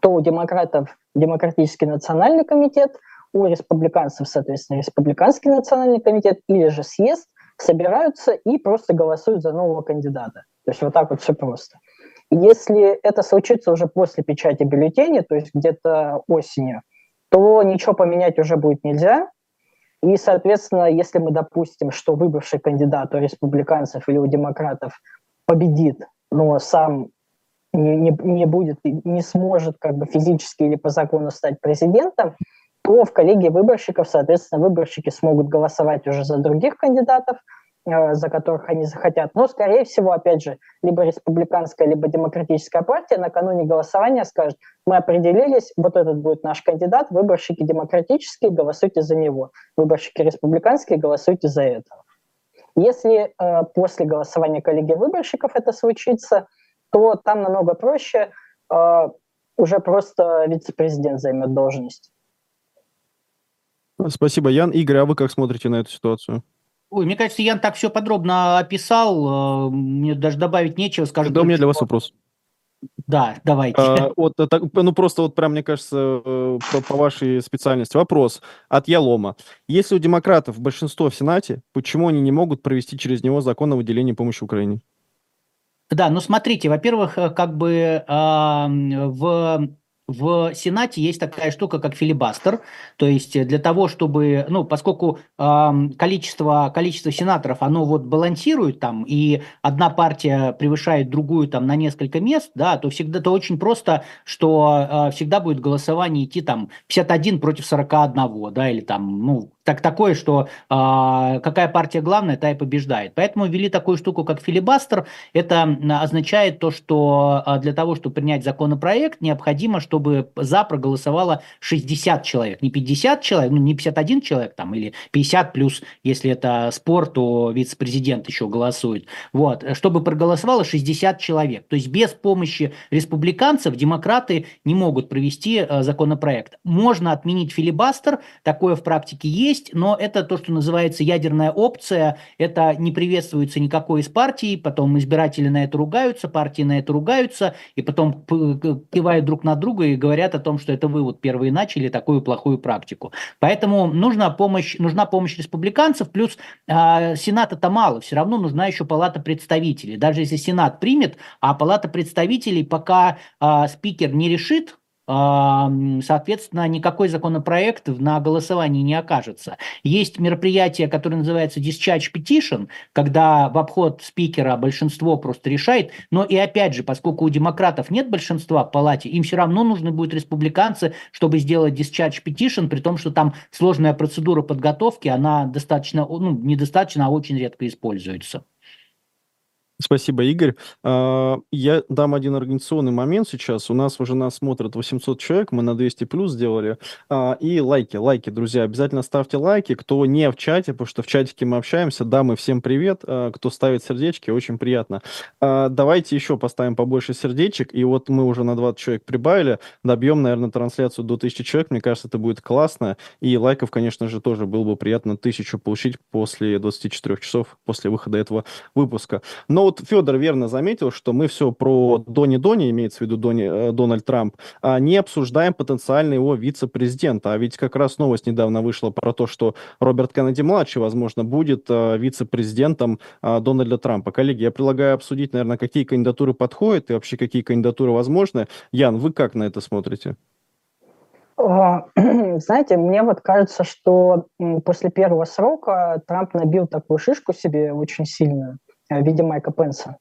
то у демократов Демократический национальный комитет, у республиканцев, соответственно, Республиканский национальный комитет или же съезд собираются и просто голосуют за нового кандидата. То есть вот так вот все просто. Если это случится уже после печати бюллетеней, то есть где-то осенью, то ничего поменять уже будет нельзя, и, соответственно, если мы допустим, что выбывший кандидат у республиканцев или у демократов победит, но сам не, не, не будет, не сможет как бы физически или по закону стать президентом, то в коллегии выборщиков, соответственно, выборщики смогут голосовать уже за других кандидатов, за которых они захотят. Но, скорее всего, опять же, либо республиканская, либо демократическая партия накануне голосования скажет, мы определились, вот этот будет наш кандидат, выборщики демократические, голосуйте за него. Выборщики республиканские, голосуйте за этого. Если э, после голосования коллегии выборщиков это случится, то там намного проще, э, уже просто вице-президент займет должность. Спасибо, Ян. Игорь, а вы как смотрите на эту ситуацию? Ой, мне кажется, Ян так все подробно описал, э, мне даже добавить нечего. Скажу да, у меня для вас вопрос. Да, давайте. А, вот, так, ну, просто вот прям, мне кажется, э, по, по вашей специальности. Вопрос от Ялома. Если у демократов большинство в Сенате, почему они не могут провести через него закон о выделении помощи Украине? Да, ну смотрите, во-первых, э, как бы э, в в Сенате есть такая штука, как филибастер, то есть для того, чтобы, ну, поскольку э, количество, количество сенаторов, оно вот балансирует там, и одна партия превышает другую там на несколько мест, да, то всегда, то очень просто, что э, всегда будет голосование идти там 51 против 41, да, или там, ну, так такое, что э, какая партия главная, та и побеждает. Поэтому ввели такую штуку, как филибастер. Это означает то, что э, для того, чтобы принять законопроект, необходимо, чтобы за проголосовало 60 человек. Не 50 человек, ну не 51 человек там, или 50 плюс, если это спорт, то вице-президент еще голосует. Вот, чтобы проголосовало 60 человек. То есть без помощи республиканцев демократы не могут провести э, законопроект. Можно отменить филибастер, такое в практике есть, но это то, что называется ядерная опция, это не приветствуется никакой из партий, потом избиратели на это ругаются, партии на это ругаются, и потом кивают друг на друга и говорят о том, что это вы вот первые начали такую плохую практику. Поэтому нужна помощь, нужна помощь республиканцев, плюс э, Сената-то мало, все равно нужна еще Палата представителей. Даже если Сенат примет, а Палата представителей пока э, спикер не решит, соответственно, никакой законопроект на голосовании не окажется. Есть мероприятие, которое называется Discharge Petition, когда в обход спикера большинство просто решает, но и опять же, поскольку у демократов нет большинства в палате, им все равно нужны будут республиканцы, чтобы сделать Discharge Petition, при том, что там сложная процедура подготовки, она достаточно, ну, недостаточно, а очень редко используется. Спасибо, Игорь. А, я дам один организационный момент сейчас. У нас уже нас смотрят 800 человек, мы на 200 плюс сделали. А, и лайки, лайки, друзья, обязательно ставьте лайки. Кто не в чате, потому что в чатике мы общаемся. Да, мы всем привет. А, кто ставит сердечки, очень приятно. Давайте еще поставим побольше сердечек. И вот мы уже на 20 человек прибавили. Добьем, наверное, трансляцию до 1000 человек. Мне кажется, это будет классно. И лайков, конечно же, тоже было бы приятно тысячу получить после 24 часов, после выхода этого выпуска. Но вот Федор верно заметил, что мы все про Дони-Дони, имеется в виду Дони, э, Дональд Трамп, а не обсуждаем потенциально его вице-президента. А ведь как раз новость недавно вышла про то, что Роберт Кеннеди-младший, возможно, будет э, вице-президентом э, Дональда Трампа. Коллеги, я предлагаю обсудить, наверное, какие кандидатуры подходят и вообще какие кандидатуры возможны. Ян, вы как на это смотрите? Знаете, мне вот кажется, что после первого срока Трамп набил такую шишку себе очень сильную, в виде Майка Пенса.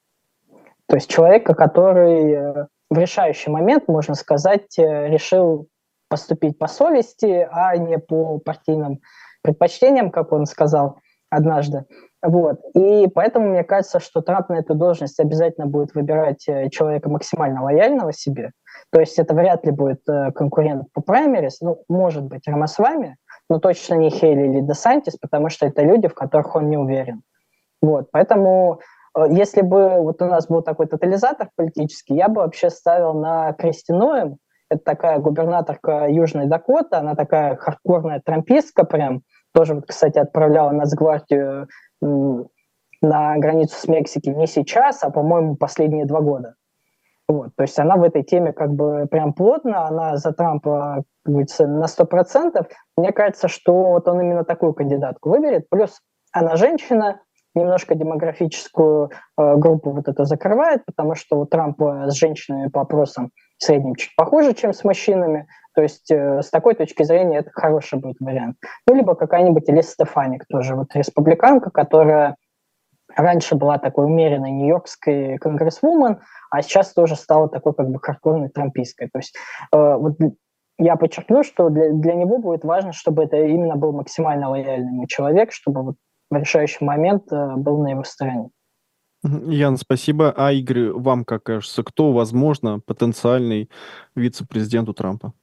То есть человека, который э, в решающий момент, можно сказать, э, решил поступить по совести, а не по партийным предпочтениям, как он сказал однажды. Вот. И поэтому мне кажется, что Трамп на эту должность обязательно будет выбирать человека максимально лояльного себе. То есть это вряд ли будет конкурент по праймерис, ну, может быть, Рамасвами, но точно не Хейли или Десантис, потому что это люди, в которых он не уверен. Вот, поэтому э, если бы вот у нас был такой тотализатор политический, я бы вообще ставил на Кристи Ноем. Это такая губернаторка Южной Дакоты, она такая хардкорная трампистка прям. Тоже, вот, кстати, отправляла Нацгвардию на границу с Мексики не сейчас, а, по-моему, последние два года. Вот, то есть она в этой теме как бы прям плотно, она за Трампа, на 100%. Мне кажется, что вот он именно такую кандидатку выберет. Плюс она женщина, немножко демографическую э, группу вот это закрывает, потому что у Трампа с женщинами по опросам в среднем чуть похуже, чем с мужчинами. То есть э, с такой точки зрения это хороший будет вариант. Ну, либо какая-нибудь Элис Стефаник тоже, вот республиканка, которая раньше была такой умеренной нью-йоркской конгрессвумен, а сейчас тоже стала такой как бы хардкорной трампийской. То есть э, вот я подчеркну, что для, для него будет важно, чтобы это именно был максимально лояльный человек, чтобы вот решающий момент э, был на его стороне. Ян, спасибо. А, Игорь, вам как кажется, кто, возможно, потенциальный вице-президент у Трампа?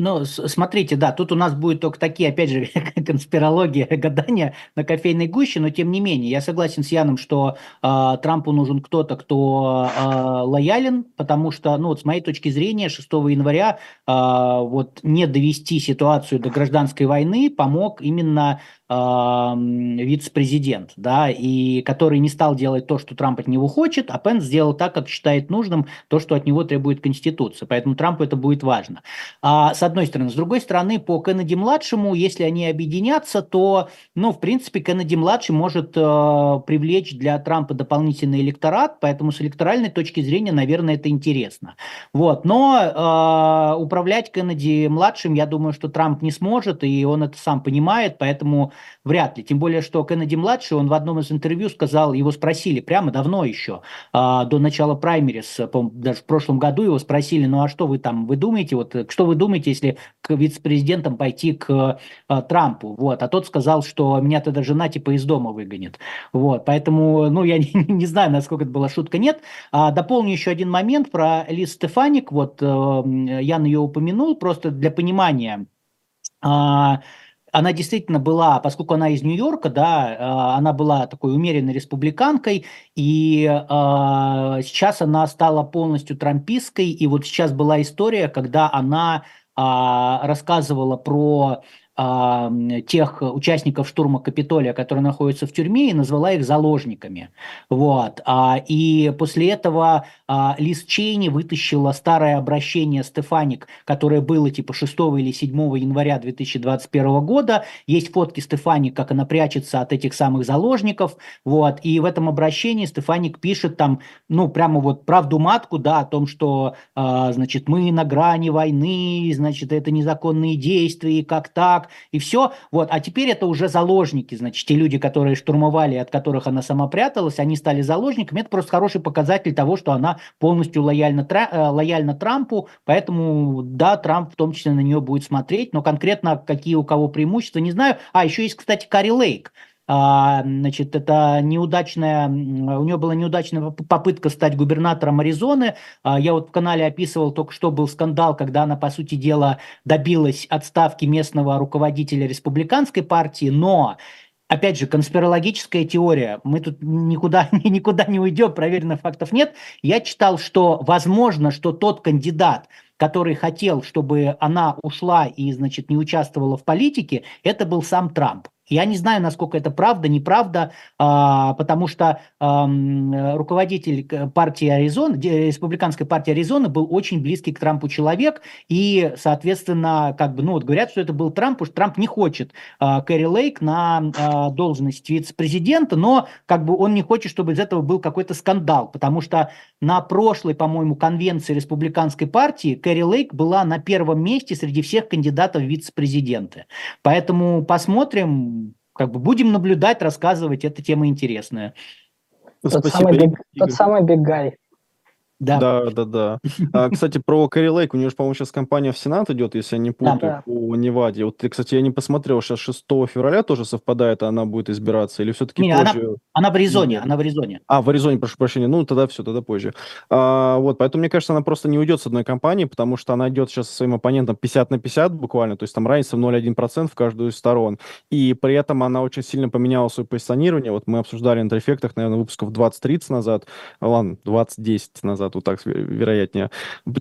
Ну, смотрите, да, тут у нас будет только такие, опять же, конспирология, гадания на кофейной гуще, но тем не менее, я согласен с Яном, что э, Трампу нужен кто-то, кто э, лоялен, потому что, ну, вот с моей точки зрения, 6 января э, вот не довести ситуацию до гражданской войны помог именно вице-президент, да, и который не стал делать то, что Трамп от него хочет, а Пенс сделал так, как считает нужным, то, что от него требует Конституция. Поэтому Трампу это будет важно. А, с одной стороны. С другой стороны, по Кеннеди-младшему, если они объединятся, то, ну, в принципе, Кеннеди-младший может э, привлечь для Трампа дополнительный электорат, поэтому с электоральной точки зрения, наверное, это интересно. Вот. Но э, управлять Кеннеди-младшим, я думаю, что Трамп не сможет, и он это сам понимает, поэтому вряд ли. Тем более, что Кеннеди-младший, он в одном из интервью сказал, его спросили прямо давно еще, а, до начала праймерис, даже в прошлом году его спросили, ну а что вы там, вы думаете, вот что вы думаете, если к вице-президентам пойти к а, Трампу? Вот, а тот сказал, что меня тогда жена типа из дома выгонит. Вот, поэтому, ну, я не, не знаю, насколько это была шутка, нет. А, дополню еще один момент про Лиз Стефаник, вот э, Ян ее упомянул, просто для понимания. А, она действительно была, поскольку она из Нью-Йорка, да, а, она была такой умеренной республиканкой, и э, сейчас она стала полностью трампистской, и вот сейчас была история, когда она э, рассказывала про тех участников штурма Капитолия, которые находятся в тюрьме, и назвала их заложниками. Вот. А, и после этого а, Лиз Чейни вытащила старое обращение Стефаник, которое было типа 6 или 7 января 2021 года. Есть фотки Стефаник, как она прячется от этих самых заложников. Вот. И в этом обращении Стефаник пишет там, ну, прямо вот правду матку, да, о том, что, а, значит, мы на грани войны, значит, это незаконные действия, и как так, и все. Вот. А теперь это уже заложники, значит, те люди, которые штурмовали, от которых она сама пряталась, они стали заложниками. Это просто хороший показатель того, что она полностью лояльна, э, лояльна Трампу, поэтому, да, Трамп в том числе на нее будет смотреть, но конкретно какие у кого преимущества, не знаю. А, еще есть, кстати, Кари Лейк, значит, это неудачная, у нее была неудачная попытка стать губернатором Аризоны. А, я вот в канале описывал только что был скандал, когда она, по сути дела, добилась отставки местного руководителя республиканской партии, но Опять же, конспирологическая теория. Мы тут никуда, никуда не уйдем, проверенных фактов нет. Я читал, что возможно, что тот кандидат, который хотел, чтобы она ушла и, значит, не участвовала в политике, это был сам Трамп. Я не знаю, насколько это правда, неправда, а, потому что руководитель партии Аризона, республиканской партии Аризоны был очень близкий к Трампу человек, и, соответственно, как бы, ну вот говорят, что это был Трамп, что Трамп не хочет а, Кэрри Лейк на а, должность вице-президента, но как бы он не хочет, чтобы из этого был какой-то скандал, потому что на прошлой, по-моему, конвенции республиканской партии Кэрри Лейк была на первом месте среди всех кандидатов в вице-президенты. Поэтому посмотрим, как бы будем наблюдать, рассказывать, эта тема интересная. Тот Спасибо, самый, Игорь. тот самый Big Guy. Да. Да, да, да. А, кстати, про Кэрри Лейк, у нее же, по-моему, сейчас кампания в Сенат идет, если я не путаю, да, по Неваде. Вот, кстати, я не посмотрел, сейчас 6 февраля тоже совпадает, а она будет избираться, или все-таки не, позже? Она, она в Аризоне, она в Аризоне. А, в Аризоне, прошу прощения. Ну, тогда все, тогда позже. А, вот, поэтому, мне кажется, она просто не уйдет с одной компании, потому что она идет сейчас со своим оппонентом 50 на 50 буквально, то есть там разница в 0,1% в каждую из сторон. И при этом она очень сильно поменяла свое позиционирование. Вот мы обсуждали на трефектах, наверное, выпусков 20-30 назад, ладно, 20-10 назад, вот так, вероятнее,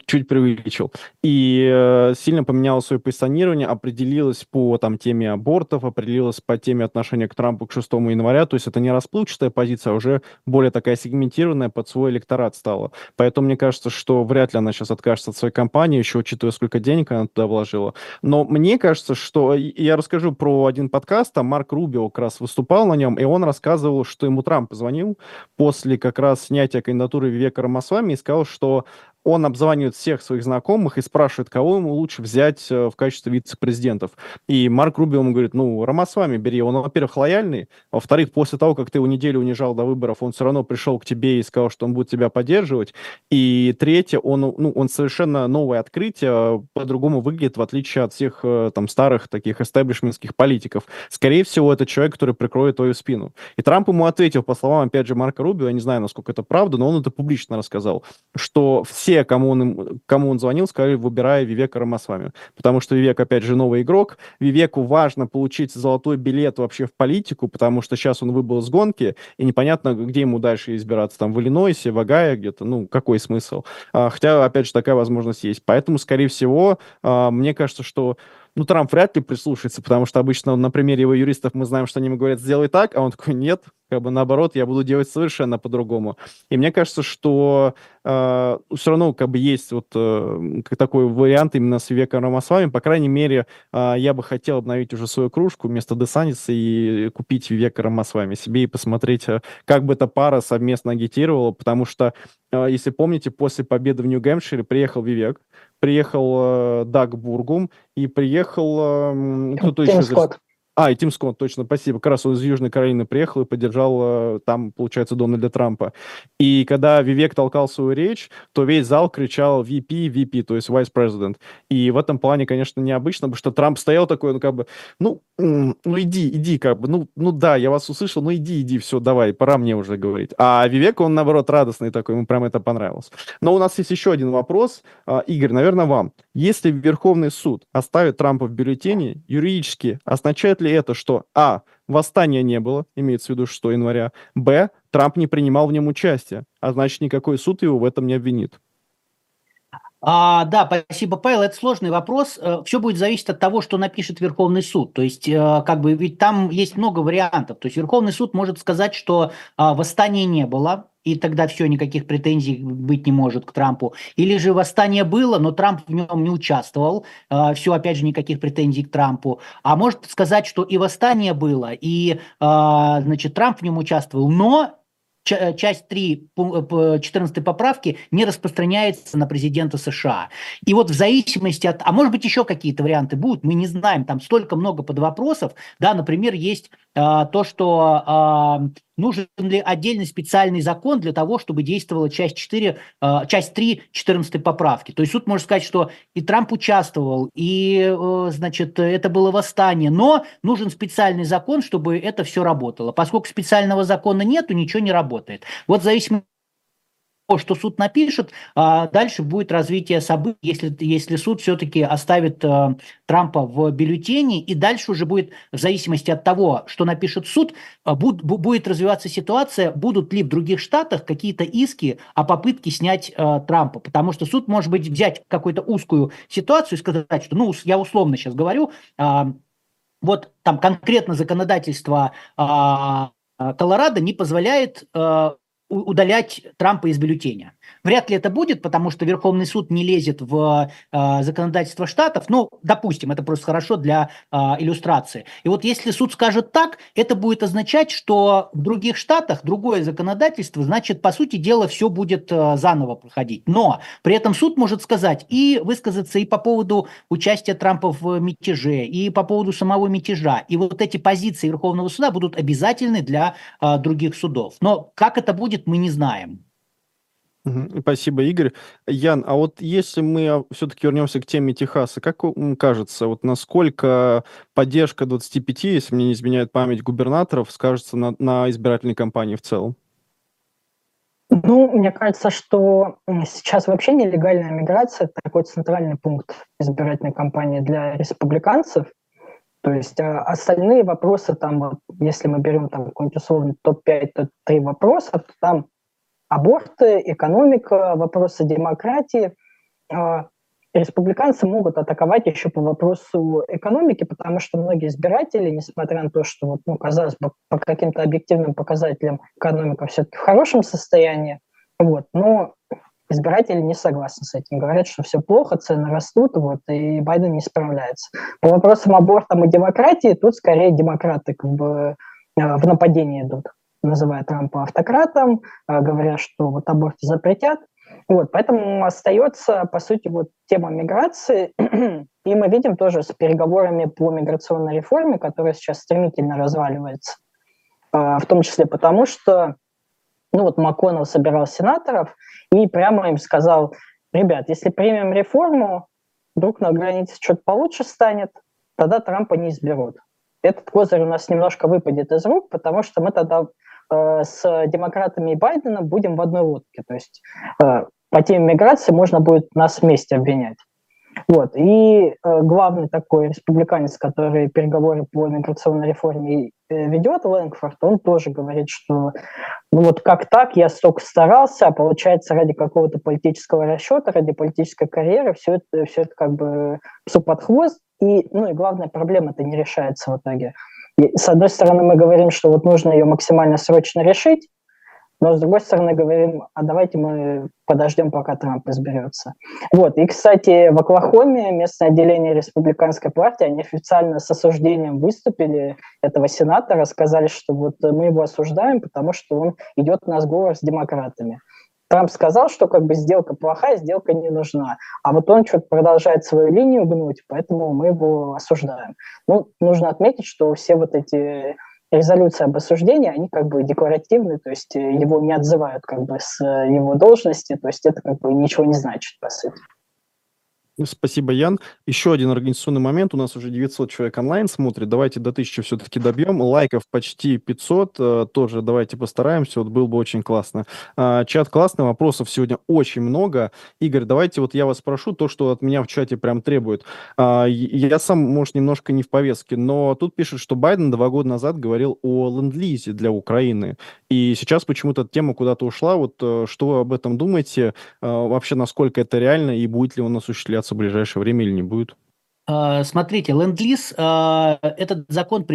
чуть преувеличил. И э, сильно поменяла свое позиционирование, определилась по там, теме абортов, определилась по теме отношения к Трампу к 6 января. То есть это не расплывчатая позиция, а уже более такая сегментированная под свой электорат стала. Поэтому мне кажется, что вряд ли она сейчас откажется от своей компании, еще учитывая, сколько денег она туда вложила. Но мне кажется, что... Я расскажу про один подкаст, там Марк Рубио как раз выступал на нем, и он рассказывал, что ему Трамп позвонил после как раз снятия кандидатуры Вивека Рамасвами сказал, что он обзванивает всех своих знакомых и спрашивает, кого ему лучше взять э, в качестве вице-президентов. И Марк Рубио ему говорит, ну, Рамасвами бери. Он, во-первых, лояльный, во-вторых, после того, как ты его неделю унижал до выборов, он все равно пришел к тебе и сказал, что он будет тебя поддерживать. И третье, он, ну, он совершенно новое открытие, по-другому выглядит, в отличие от всех э, там старых таких эстаблишментских политиков. Скорее всего, это человек, который прикроет твою спину. И Трамп ему ответил, по словам, опять же, Марка Рубио, я не знаю, насколько это правда, но он это публично рассказал, что все кому он, кому он звонил, сказали, выбирая Вивека Рамасвами. Потому что Вивек, опять же, новый игрок. Вивеку важно получить золотой билет вообще в политику, потому что сейчас он выбыл с гонки, и непонятно, где ему дальше избираться. Там в Иллинойсе, в Огайо где-то. Ну, какой смысл? А, хотя, опять же, такая возможность есть. Поэтому, скорее всего, а, мне кажется, что ну, Трамп вряд ли прислушается, потому что обычно на примере его юристов мы знаем, что они ему говорят, сделай так, а он такой, нет, как бы наоборот, я буду делать совершенно по-другому. И мне кажется, что э, все равно как бы есть вот э, такой вариант именно с Веком Рамасвами. По крайней мере, э, я бы хотел обновить уже свою кружку вместо Десаниса и купить Века Рамасвами себе и посмотреть, э, как бы эта пара совместно агитировала, потому что, э, если помните, после победы в Нью-Гэмпшире приехал Вивек, приехал э, Даг Бургум и приехал... Э, кто-то еще... Скотт. А, и Тим Скотт, точно, спасибо. Как раз он из Южной Каролины приехал и поддержал э, там, получается, Дональда Трампа. И когда Вивек толкал свою речь, то весь зал кричал VP, VP, то есть Vice President. И в этом плане, конечно, необычно, потому что Трамп стоял такой, ну, как бы, ну, ну иди, иди, как бы, ну, ну да, я вас услышал, ну иди, иди, все, давай, пора мне уже говорить. А Вивек, он, наоборот, радостный такой, ему прям это понравилось. Но у нас есть еще один вопрос. А, Игорь, наверное, вам. Если Верховный суд оставит Трампа в бюллетене, юридически означает ли это, что А. Восстания не было, имеется в виду 6 января, Б. Трамп не принимал в нем участие, а значит, никакой суд его в этом не обвинит? А, да, спасибо, Павел. Это сложный вопрос. Э, Все будет зависеть от того, что напишет Верховный суд. То есть, э, как бы, ведь там есть много вариантов. То есть, Верховный суд может сказать, что а, восстания не было, и тогда все, никаких претензий быть не может к Трампу. Или же восстание было, но Трамп в нем не участвовал, э, все, опять же, никаких претензий к Трампу. А может сказать, что и восстание было, и, значит, Трамп в нем участвовал, но Э, часть 3 14 поправки не распространяется на президента США. И вот в зависимости от... А может быть, еще какие-то варианты будут, мы не знаем. Там столько много подвопросов. Да, например, есть а, то, что а, нужен ли отдельный специальный закон для того, чтобы действовала часть 4, а, часть 3 14 поправки. То есть суд может сказать, что и Трамп участвовал, и, э, значит, это было восстание, но нужен специальный закон, чтобы это все работало. Поскольку специального закона нету, ничего не работает. Вот в зависимости что суд напишет, а дальше будет развитие событий, если, если суд все-таки оставит э, Трампа в бюллетене, и дальше уже будет, в зависимости от того, что напишет суд, э, буд, будет развиваться ситуация, будут ли в других штатах какие-то иски о попытке снять э, Трампа, потому что суд может быть взять какую-то узкую ситуацию и сказать, что, ну, я условно сейчас говорю, э, вот там конкретно законодательство э, Колорадо не позволяет э, удалять Трампа из бюллетеня. Вряд ли это будет, потому что Верховный суд не лезет в э, законодательство штатов. Ну, допустим, это просто хорошо для э, иллюстрации. И вот если суд скажет так, это будет означать, что в других штатах другое законодательство, значит, по сути дела, все будет э, заново проходить. Но при этом суд может сказать и высказаться и по поводу участия Трампа в мятеже, и по поводу самого мятежа. И вот эти позиции Верховного суда будут обязательны для э, других судов. Но как это будет, мы не знаем. Спасибо, Игорь. Ян, а вот если мы все-таки вернемся к теме Техаса, как вам кажется, вот насколько поддержка 25, если мне не изменяет память губернаторов, скажется на, на избирательной кампании в целом? Ну, мне кажется, что сейчас вообще нелегальная миграция – это такой центральный пункт избирательной кампании для республиканцев. То есть а остальные вопросы, там, вот, если мы берем там какой-нибудь условный топ-5, топ-3 вопросов, то там аборты, экономика, вопросы демократии. А, республиканцы могут атаковать еще по вопросу экономики, потому что многие избиратели, несмотря на то, что, вот, ну, казалось бы, по каким-то объективным показателям экономика все-таки в хорошем состоянии, вот, но избиратели не согласны с этим. Говорят, что все плохо, цены растут, вот, и Байден не справляется. По вопросам аборта и демократии тут скорее демократы как бы э, в нападении идут, называя Трампа автократом, э, говоря, что вот аборт запретят. Вот, поэтому остается, по сути, вот тема миграции, и мы видим тоже с переговорами по миграционной реформе, которая сейчас стремительно разваливается, э, в том числе потому, что ну вот МакКоннелл собирал сенаторов и прямо им сказал, ребят, если примем реформу, вдруг на границе что-то получше станет, тогда Трампа не изберут. Этот козырь у нас немножко выпадет из рук, потому что мы тогда э, с демократами и Байденом будем в одной лодке. То есть э, по теме миграции можно будет нас вместе обвинять. Вот. И э, главный такой республиканец, который переговоры по миграционной реформе ведет, Лэнгфорд, он тоже говорит, что ну вот как так, я столько старался, а получается ради какого-то политического расчета, ради политической карьеры, все это, все это как бы псу под хвост, и, ну и главная проблема это не решается в итоге. И, с одной стороны, мы говорим, что вот нужно ее максимально срочно решить, но, с другой стороны, говорим, а давайте мы подождем, пока Трамп изберется. Вот. И, кстати, в Оклахоме местное отделение республиканской партии, они официально с осуждением выступили этого сенатора, сказали, что вот мы его осуждаем, потому что он идет на сговор с демократами. Трамп сказал, что как бы сделка плохая, сделка не нужна. А вот он что-то продолжает свою линию гнуть, поэтому мы его осуждаем. Ну, нужно отметить, что все вот эти резолюции об осуждении, они как бы декларативны, то есть его не отзывают как бы с его должности, то есть это как бы ничего не значит, по сути. Спасибо, Ян. Еще один организационный момент. У нас уже 900 человек онлайн смотрит. Давайте до 1000 все-таки добьем. Лайков почти 500. Э, тоже давайте постараемся. Вот было бы очень классно. А, чат классный. Вопросов сегодня очень много. Игорь, давайте вот я вас спрошу то, что от меня в чате прям требует. А, я сам, может, немножко не в повестке, но тут пишет, что Байден два года назад говорил о ленд-лизе для Украины. И сейчас почему-то тема куда-то ушла. Вот э, что вы об этом думаете? Вообще, насколько это реально и будет ли он осуществляться в ближайшее время или не будет? А, смотрите, ленд-лиз, а, этот закон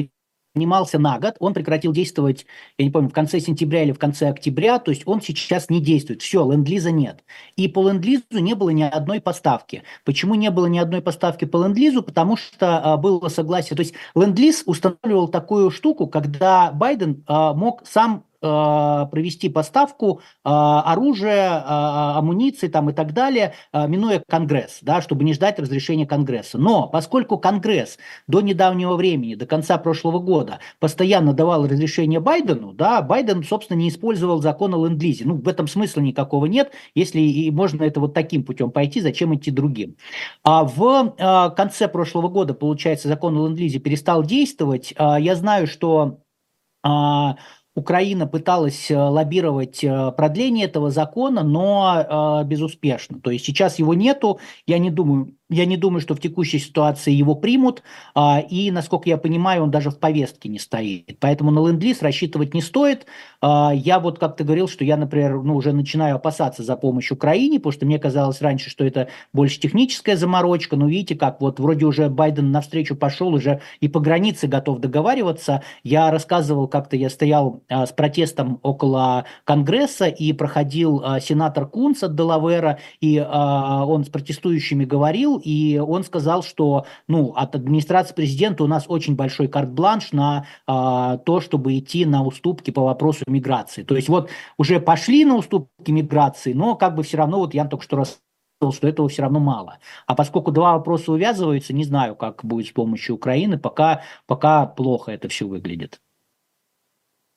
принимался на год, он прекратил действовать, я не помню, в конце сентября или в конце октября, то есть он сейчас не действует. Все, ленд-лиза нет. И по ленд-лизу не было ни одной поставки. Почему не было ни одной поставки по ленд-лизу? Потому что а, было согласие. То есть ленд-лиз устанавливал такую штуку, когда Байден мог сам провести поставку э, оружия, э, амуниции там и так далее, минуя Конгресс, да, чтобы не ждать разрешения Конгресса. Но поскольку Конгресс до недавнего времени, до конца прошлого года, постоянно давал разрешение Байдену, да, Байден, собственно, не использовал закон о ленд-лизе. Ну, в этом смысла никакого нет. Если и можно это вот таким путем пойти, зачем идти другим? А в конце прошлого года, получается, закон о ленд-лизе перестал действовать. Я знаю, что Украина пыталась э, лоббировать э, продление этого закона, но э, безуспешно. То есть сейчас его нету. Я не думаю, я не думаю, что в текущей ситуации его примут, а, и, насколько я понимаю, он даже в повестке не стоит. Поэтому на ленд-лиз рассчитывать не стоит. А, я вот как-то говорил, что я, например, ну, уже начинаю опасаться за помощь Украине, потому что мне казалось раньше, что это больше техническая заморочка. Но видите, как вот вроде уже Байден навстречу пошел, уже и по границе готов договариваться. Я рассказывал, как-то я стоял а, с протестом около Конгресса, и проходил сенатор Кунц от Делавера, и он с протестующими говорил, и он сказал, что ну, от администрации президента у нас очень большой карт-бланш на а, то, чтобы идти на уступки по вопросу миграции. То есть вот уже пошли на уступки миграции, но как бы все равно, вот я только что раз что этого все равно мало. А поскольку два вопроса увязываются, не знаю, как будет с помощью Украины, пока, пока плохо это все выглядит.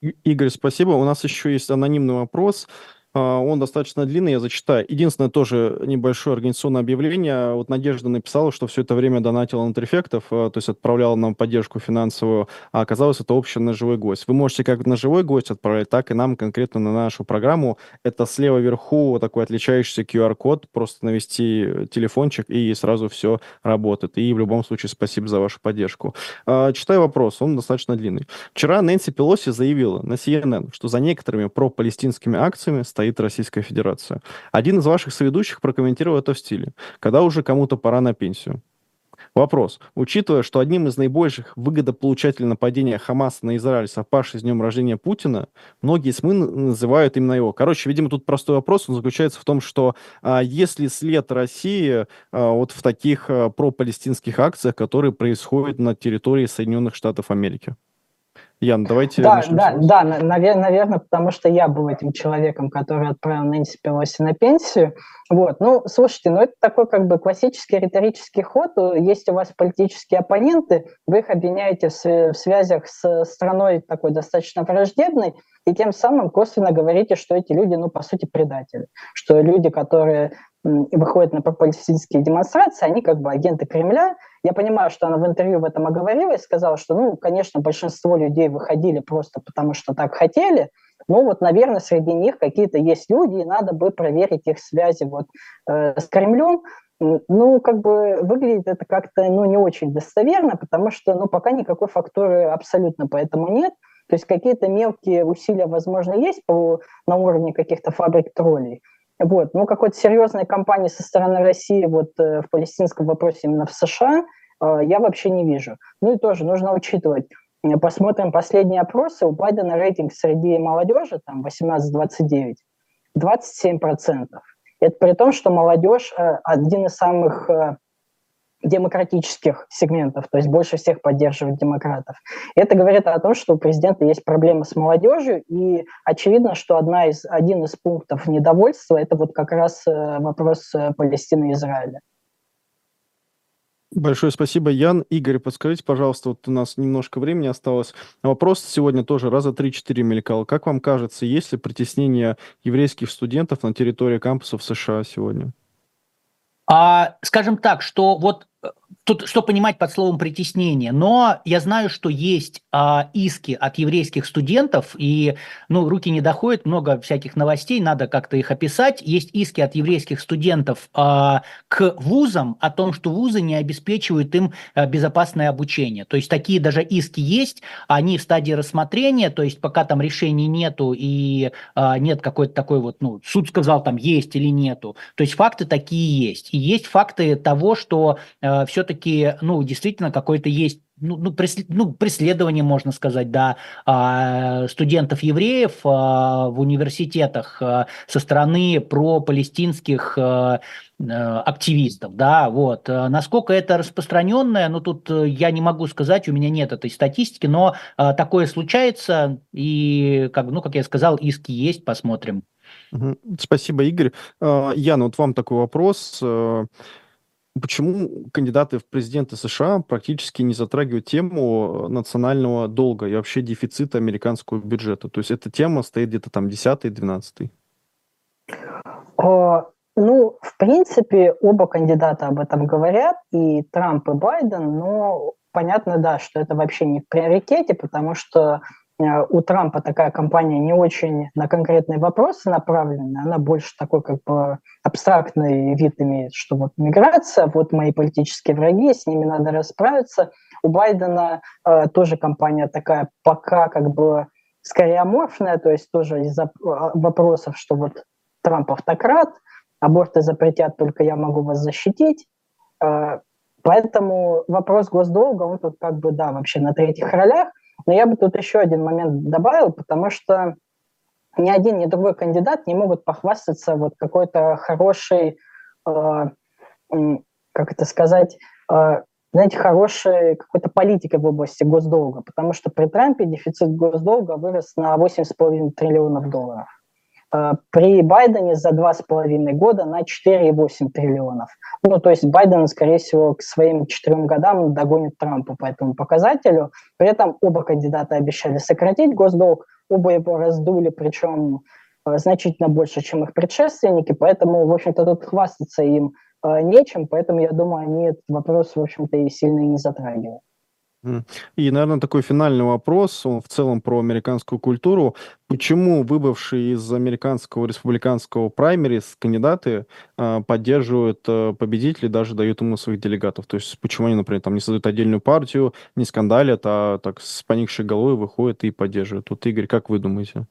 Игорь, спасибо. У нас еще есть анонимный вопрос. А, он достаточно длинный, я зачитаю. Единственное, тоже небольшое организационное объявление. Вот Надежда написала, что все это время донатила на Трефектов, то есть отправляла нам поддержку финансовую, а оказалось, это общее на живой гость. Вы можете как на живой гость отправлять, так и нам конкретно на нашу программу. Это слева вверху вот такой отличающийся QR-код, просто навести телефончик, и сразу все работает. И в любом случае спасибо за вашу поддержку. А, читаю вопрос, он достаточно длинный. Вчера Нэнси Пелоси заявила на CNN, что за некоторыми пропалестинскими акциями стоит стоит Российская Федерация. Один из ваших соведущих прокомментировал это в стиле «Когда уже кому-то пора на пенсию». Вопрос. Учитывая, что одним из наибольших выгодополучателей нападения Хамаса на Израиль, совпавший с днем рождения Путина, многие СМИ называют именно его. Короче, видимо, тут простой вопрос, он заключается в том, что а, если след России а, вот в таких а, пропалестинских акциях, которые происходят на территории Соединенных Штатов Америки? Ян, давайте Да, да, да, наверное, наверное, потому что я был этим человеком, который отправил Нэнси Пелоси на пенсию. Вот, ну, слушайте, ну это такой как бы классический риторический ход. Есть у вас политические оппоненты, вы их обвиняете в связях с страной такой достаточно враждебной, и тем самым косвенно говорите, что эти люди, ну, по сути, предатели. Что люди, которые выходят на пропагандистские демонстрации, они как бы агенты Кремля. Я понимаю, что она в интервью в этом оговорилась, сказала, что, ну, конечно, большинство людей выходили просто потому, что так хотели, ну вот, наверное, среди них какие-то есть люди, и надо бы проверить их связи вот э, с Кремлем. Ну, как бы выглядит это как-то, ну, не очень достоверно, потому что, ну, пока никакой фактуры абсолютно поэтому нет. То есть какие-то мелкие усилия, возможно, есть по, на уровне каких-то фабрик троллей, вот. Ну, какой-то серьезной кампании со стороны России вот э, в палестинском вопросе именно в США э, я вообще не вижу. Ну и тоже нужно учитывать, э, посмотрим последние опросы, у Байдена рейтинг среди молодежи, там 18-29, 27%. Это при том, что молодежь один из самых демократических сегментов, то есть больше всех поддерживают демократов. Это говорит о том, что у президента есть проблемы с молодежью, и очевидно, что одна из, один из пунктов недовольства – это вот как раз э, вопрос э, Палестины и Израиля. Большое спасибо, Ян. Игорь, подскажите, пожалуйста, вот у нас немножко времени осталось. Вопрос сегодня тоже раза 3-4 мелькал. Как вам кажется, есть ли притеснение еврейских студентов на территории кампусов США сегодня? А, скажем так, что вот Тут что понимать под словом притеснение, но я знаю, что есть а, иски от еврейских студентов, и ну, руки не доходят, много всяких новостей, надо как-то их описать. Есть иски от еврейских студентов а, к вузам о том, что вузы не обеспечивают им а, безопасное обучение. То есть такие даже иски есть, они в стадии рассмотрения, то есть пока там решений нету и а, нет какой-то такой вот, ну, суд сказал там есть или нету. То есть факты такие есть. И есть факты того, что а, все-таки все-таки, ну, действительно, какой-то есть ну, ну, преслед, ну, преследование, можно сказать, да, а, студентов-евреев а, в университетах а, со стороны пропалестинских активистов, да, вот. Насколько это распространенное, ну, тут э, я не могу сказать, у меня нет этой статистики, но такое случается, и, как, ну, как я сказал, иски есть, посмотрим. Спасибо, Игорь. Яна, вот вам такой вопрос. Э, Почему кандидаты в президенты США практически не затрагивают тему национального долга и вообще дефицита американского бюджета? То есть эта тема стоит где-то там 10-12. Ну, в принципе, оба кандидата об этом говорят, и Трамп, и Байден, но понятно, да, что это вообще не в приоритете, потому что Э, у Трампа такая кампания не очень на конкретные вопросы направлена, она больше такой как бы абстрактный вид имеет, что вот миграция, вот мои политические враги, с ними надо расправиться. У Байдена э, тоже кампания такая пока как бы скорее аморфная, то есть тоже из-за э, вопросов, что вот Трамп автократ, аборты запретят, только я могу вас защитить. Э, поэтому вопрос госдолга, он тут как бы, да, вообще на третьих ролях – но я бы тут еще один момент добавил, потому что ни один, ни другой кандидат не могут похвастаться вот какой-то хорошей, э, как это сказать, э, знаете, хорошей какой-то политикой в области госдолга, потому что при Трампе дефицит госдолга вырос на 8,5 триллионов долларов. Э, при Байдене за два с половиной года на 4,8 триллионов. Ну, то есть Байден, скорее всего, к своим четырем годам догонит Трампа по этому показателю. При этом оба кандидата обещали сократить госдолг, оба его раздули, причем э, значительно больше, чем их предшественники, поэтому, в общем-то, тут хвастаться им э, нечем, поэтому, я думаю, они этот вопрос, в общем-то, и сильно не затрагивают. И, наверное, такой финальный вопрос, он в целом про американскую культуру. Почему выбывшие из американского республиканского праймерис кандидаты э, поддерживают э, победителей, даже дают ему своих делегатов? То есть почему они, например, там не создают отдельную партию, не скандалят, а так с поникшей головой выходят и поддерживают? Вот, Игорь, как вы думаете?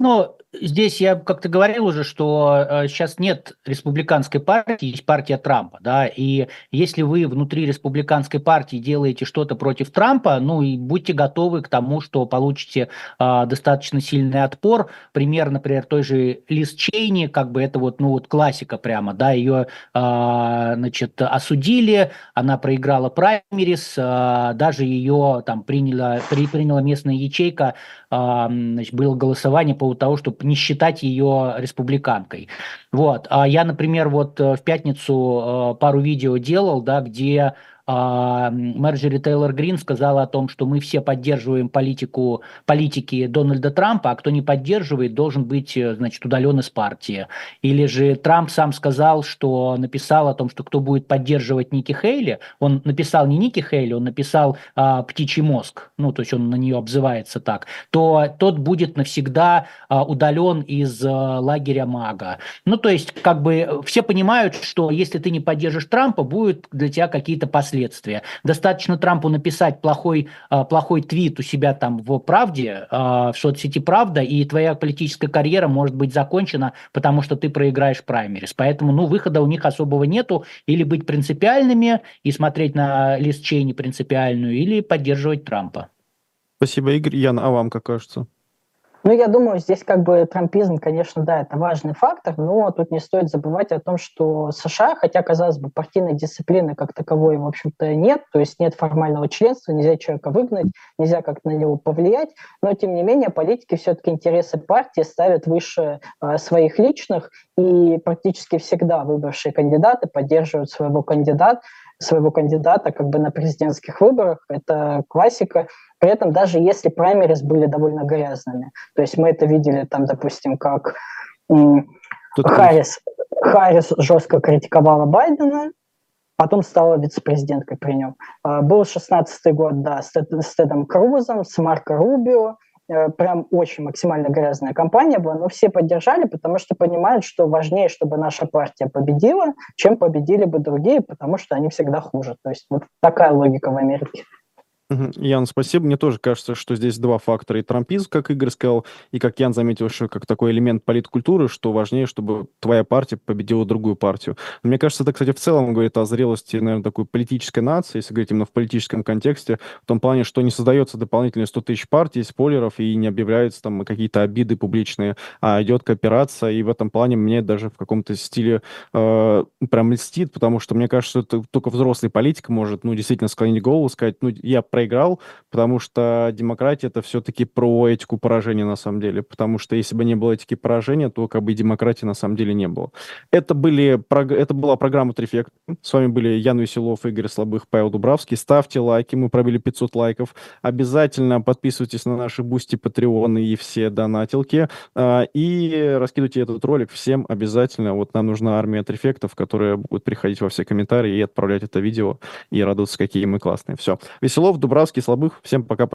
Ну, здесь я как-то говорил уже, что э, сейчас нет республиканской партии, есть партия Трампа, да, и если вы внутри республиканской партии делаете что-то против Трампа, ну и будьте готовы к тому, что получите э, достаточно сильный отпор. Пример, например, той же Лиз Чейни, как бы это вот, ну вот классика прямо, да, ее, э, значит, осудили, она проиграла праймерис, э, даже ее там приняла, при, приняла местная ячейка, э, значит, было голосование по поводу того, чтобы не считать ее республиканкой. Вот. А я, например, вот э, в пятницу э, пару видео делал, да, где а, Марджери Тейлор Грин сказала о том, что мы все поддерживаем политику, политики Дональда Трампа, а кто не поддерживает, должен быть, э, значит, удален из партии. Или же Трамп сам сказал, что написал о том, что кто будет поддерживать Ники Хейли, он написал не Ники Хейли, он написал а, «птичий мозг», ну, то есть он на нее обзывается так, то тот будет навсегда а, удален из а, лагеря МАГА. Ну, то есть, как бы все понимают, что если ты не поддержишь Трампа, будет для тебя какие-то последствия последствия. Достаточно Трампу написать плохой, а, плохой твит у себя там в «Правде», а, в соцсети «Правда», и твоя политическая карьера может быть закончена, потому что ты проиграешь праймерис. Поэтому, ну, выхода у них особого нету. Или быть принципиальными и смотреть на лист Чейни принципиальную, или поддерживать Трампа. Спасибо, Игорь. Ян, а вам как кажется? Ну, я думаю, здесь как бы трампизм, конечно, да, это важный фактор, но тут не стоит забывать о том, что США, хотя, казалось бы, партийной дисциплины как таковой, в общем-то, нет, то есть нет формального членства, нельзя человека выгнать, нельзя как-то на него повлиять, но, тем не менее, политики все-таки интересы партии ставят выше э, своих личных, и практически всегда выбравшие кандидаты поддерживают своего кандидата, своего кандидата как бы на президентских выборах. Это классика. При этом даже если праймерис были довольно грязными, то есть мы это видели там, допустим, как Харрис, Харрис жестко критиковала Байдена, потом стала вице-президенткой при нем. А, был 16 год, да, с Тедом Крузом, с Марко Рубио, э, прям очень максимально грязная кампания была, но все поддержали, потому что понимают, что важнее, чтобы наша партия победила, чем победили бы другие, потому что они всегда хуже. То есть вот такая логика в Америке. Ян, спасибо. Мне тоже кажется, что здесь два фактора. И трампизм, как Игорь сказал, и, как Ян заметил, что как такой элемент политкультуры, что важнее, чтобы твоя партия победила другую партию. Но мне кажется, это, кстати, в целом говорит о зрелости, наверное, такой политической нации, если говорить именно в политическом контексте, в том плане, что не создается дополнительные 100 тысяч партий, спойлеров, и не объявляются там какие-то обиды публичные, а идет кооперация, и в этом плане мне даже в каком-то стиле э, прям льстит, потому что мне кажется, что только взрослый политик может, ну, действительно склонить голову, сказать, ну, я проиграл, потому что демократия это все-таки про этику поражения на самом деле, потому что если бы не было этики поражения, то как бы демократии на самом деле не было. Это, были, это была программа Трифект. С вами были Ян Веселов, Игорь Слабых, Павел Дубравский. Ставьте лайки, мы пробили 500 лайков. Обязательно подписывайтесь на наши Бусти, Патреоны и все донатилки. А, и раскидывайте этот ролик всем обязательно. Вот нам нужна армия трифектов, которые будут приходить во все комментарии и отправлять это видео и радоваться, какие мы классные. Все. Веселов, Дубравский, Слабых. Всем пока.